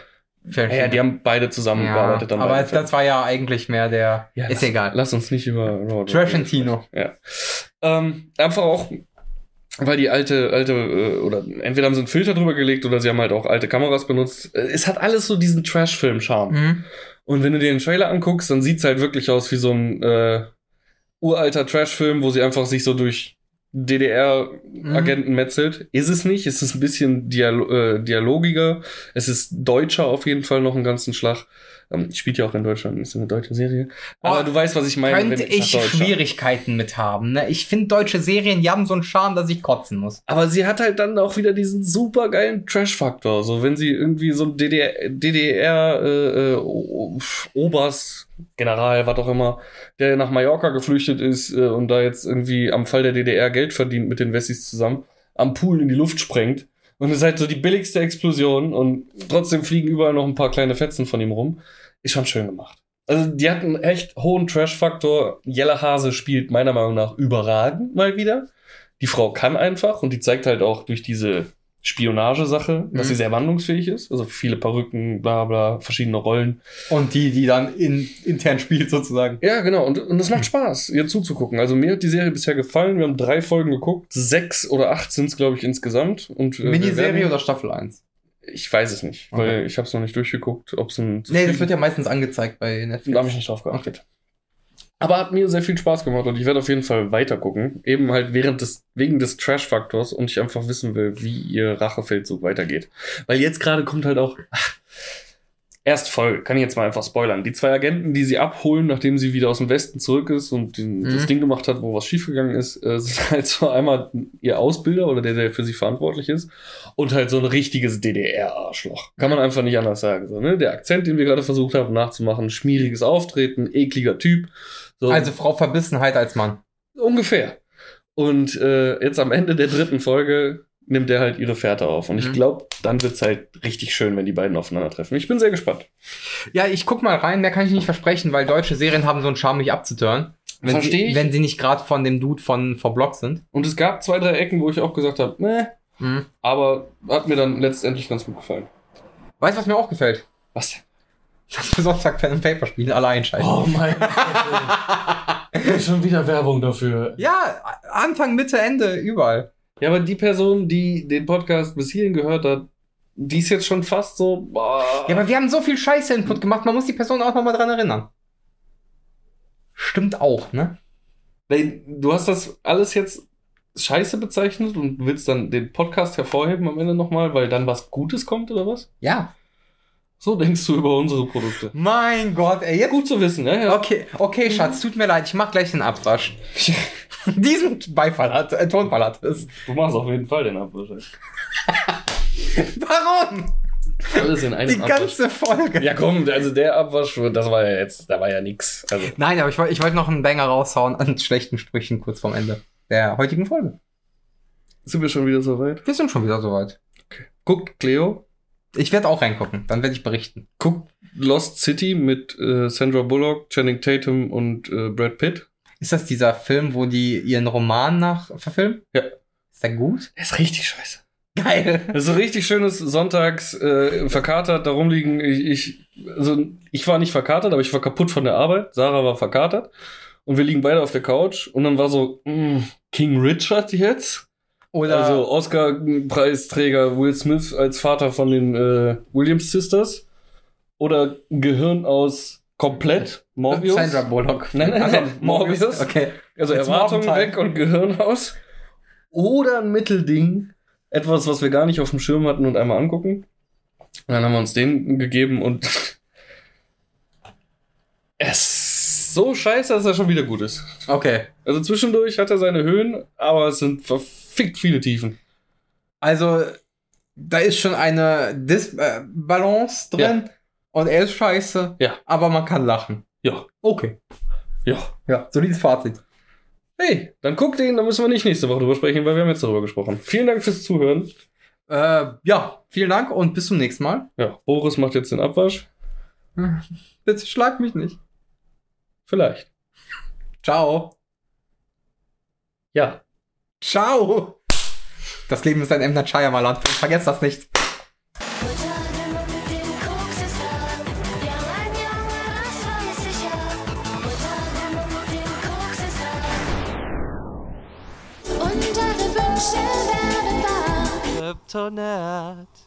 Ja, ja, die haben beide zusammengearbeitet. dann aber das war ja eigentlich mehr der. Ja, ist lass, egal. Lass uns nicht über Robert Trashantino. Ja. Ähm, einfach auch, weil die alte, alte, äh, oder entweder haben sie einen Filter drüber gelegt oder sie haben halt auch alte Kameras benutzt. Äh, Es hat alles so diesen Trash-Film-Charme. Mhm. Und wenn du dir den Trailer anguckst, dann sieht's halt wirklich aus wie so ein äh, uralter Trash-Film, wo sie einfach sich so durch DDR-Agenten metzelt. Ist es nicht. Es ist ein bisschen Dialo äh, dialogiger. Es ist deutscher auf jeden Fall noch einen ganzen Schlag. Ähm, spielt ja auch in Deutschland, ist eine deutsche Serie. Aber Oh, du weißt, was ich meine. Könnte ich ich. Schwierigkeiten mit haben. Ne? Ich finde deutsche Serien, die haben so einen Charme, dass ich kotzen muss. Aber sie hat halt dann auch wieder diesen super geilen Trash-Faktor. So, wenn sie irgendwie so ein DDR, DDR äh, äh, O- Oberst, General, was auch immer, der nach Mallorca geflüchtet ist äh, und da jetzt irgendwie am Fall der DDR Geld verdient mit den Wessis zusammen, am Pool in die Luft sprengt. Und es ist halt so die billigste Explosion und trotzdem fliegen überall noch ein paar kleine Fetzen von ihm rum. Ist schon schön gemacht. Also, die hat einen echt hohen Trash-Faktor. Jelle Hase spielt meiner Meinung nach überragend mal wieder die Frau kann einfach und die zeigt halt auch durch diese Spionagesache, dass Mhm. sie sehr wandlungsfähig ist. Also viele Perücken, bla bla, verschiedene Rollen. Und die, die dann in, intern spielt sozusagen. Ja, genau. Und, und es macht Spaß, ihr zuzugucken. Also mir hat die Serie bisher gefallen. Wir haben drei Folgen geguckt. Sechs oder acht sind es, glaube ich, insgesamt. Und, äh, Miniserie werden- oder Staffel 1? Ich weiß es nicht, Okay. weil ich habe es noch nicht durchgeguckt, ob es ein... Nee, das wird ja meistens angezeigt bei Netflix. Da habe ich nicht drauf geachtet. Aber hat mir sehr viel Spaß gemacht und ich werde auf jeden Fall weiter gucken. Eben halt während des, wegen des Trash-Faktors und ich einfach wissen will, wie ihr Rachefeldzug weitergeht. Weil jetzt gerade kommt halt auch. Ach, erst Folge, kann ich jetzt mal einfach spoilern. Die zwei Agenten, die sie abholen, nachdem sie wieder aus dem Westen zurück ist und den, Mhm. das Ding gemacht hat, wo was schiefgegangen ist, äh, sind halt so einmal ihr Ausbilder oder der, der für sie verantwortlich ist und halt so ein richtiges DDR-Arschloch. Kann man einfach nicht anders sagen. So, ne? Der Akzent, den wir gerade versucht haben nachzumachen, schmieriges Auftreten, ekliger Typ. So, Also Frau Verbissenheit als Mann. ungefähr. Und äh, jetzt am Ende der dritten Folge nimmt er halt ihre Fährte auf. Und ich Mhm. glaube, dann wird's halt richtig schön, wenn die beiden aufeinandertreffen. Ich bin sehr gespannt. Ja, ich guck mal rein, mehr kann ich nicht versprechen, weil deutsche Serien haben so einen Charme, mich abzutören. Wenn Versteh sie, ich. Wenn sie nicht gerade von dem Dude von Verblock sind. Und es gab zwei, drei Ecken, wo ich auch gesagt habe, meh, Mhm. aber hat mir dann letztendlich ganz gut gefallen. Weißt du, was mir auch gefällt? Was denn? Dass wir Sonntag Pen and Paper spielen, alle einschalten. Oh mein Gott. Schon wieder Werbung dafür. Ja, Anfang, Mitte, Ende, überall. Ja, aber die Person, die den Podcast bis hierhin gehört hat, die ist jetzt schon fast so. Boah. Ja, aber wir haben so viel Scheiße-Input gemacht, man muss die Person auch nochmal dran erinnern. Stimmt auch, ne? Nee, Du hast das alles jetzt scheiße bezeichnet und willst dann den Podcast hervorheben am Ende nochmal, weil dann was Gutes kommt oder was? Ja. So denkst du über unsere Produkte. Mein Gott, ey, jetzt. Gut zu wissen, ja, ja. Okay, okay, Schatz, tut mir leid, ich mach gleich den Abwasch. Diesen Beifall hat, äh, Tonfall hat es. Du machst auf jeden Fall den Abwasch. Warum? Alles in einem Die ganze Folge. Ja, komm, also der Abwasch, das war ja jetzt, da war ja nix. Also, Nein, aber ich wollte ich wollte noch einen Banger raushauen an schlechten Sprüchen kurz vorm Ende der heutigen Folge. sind wir schon wieder so weit? Wir sind schon wieder soweit. Guck, Cleo, Ich werde auch reingucken, dann werde ich berichten. guck Lost City mit äh, Sandra Bullock, Channing Tatum und äh, Brad Pitt. Ist das dieser Film, wo die ihren Roman nach verfilmen? Ja. Ist der gut? Der ist richtig scheiße. Geil. Das ist so richtig schönes Sonntags äh, verkatert, darum liegen. Ich, ich, also ich war nicht verkatert, aber ich war kaputt von der Arbeit. Sarah war verkatert. Und wir liegen beide auf der Couch. Und dann war so, mh, King Richard jetzt? Oder Also Oscar-Preisträger Will Smith als Vater von den äh, Williams Sisters. Oder Gehirn aus komplett Morbius. Sandra Bullock. Nein, nein, Also, nein, Morbius. Okay. Also Jetzt Erwartungen weg und Gehirn aus. Oder ein Mittelding. Etwas, was wir gar nicht auf dem Schirm hatten und einmal angucken. Und dann haben wir uns den gegeben und es ist so scheiße, dass er schon wieder gut ist. Okay. Also zwischendurch hat er seine Höhen, aber es sind verfickt viele Tiefen. Also, da ist schon eine Disbalance drin. Und er ist scheiße. Ja. Aber man kann lachen. Ja, Okay. ja. Ja, solides Fazit. Hey, dann guck den, dann müssen wir nicht nächste Woche drüber sprechen, weil wir haben jetzt darüber gesprochen. Vielen Dank fürs Zuhören. Äh, ja, vielen Dank und bis zum nächsten Mal. Ja, Boris macht jetzt den Abwasch. Bitte schlag mich nicht. Vielleicht. Ciao. Ja. Ciao. Das Leben ist ein Emner Chayamalan. Vergesst das nicht. Kryptonite.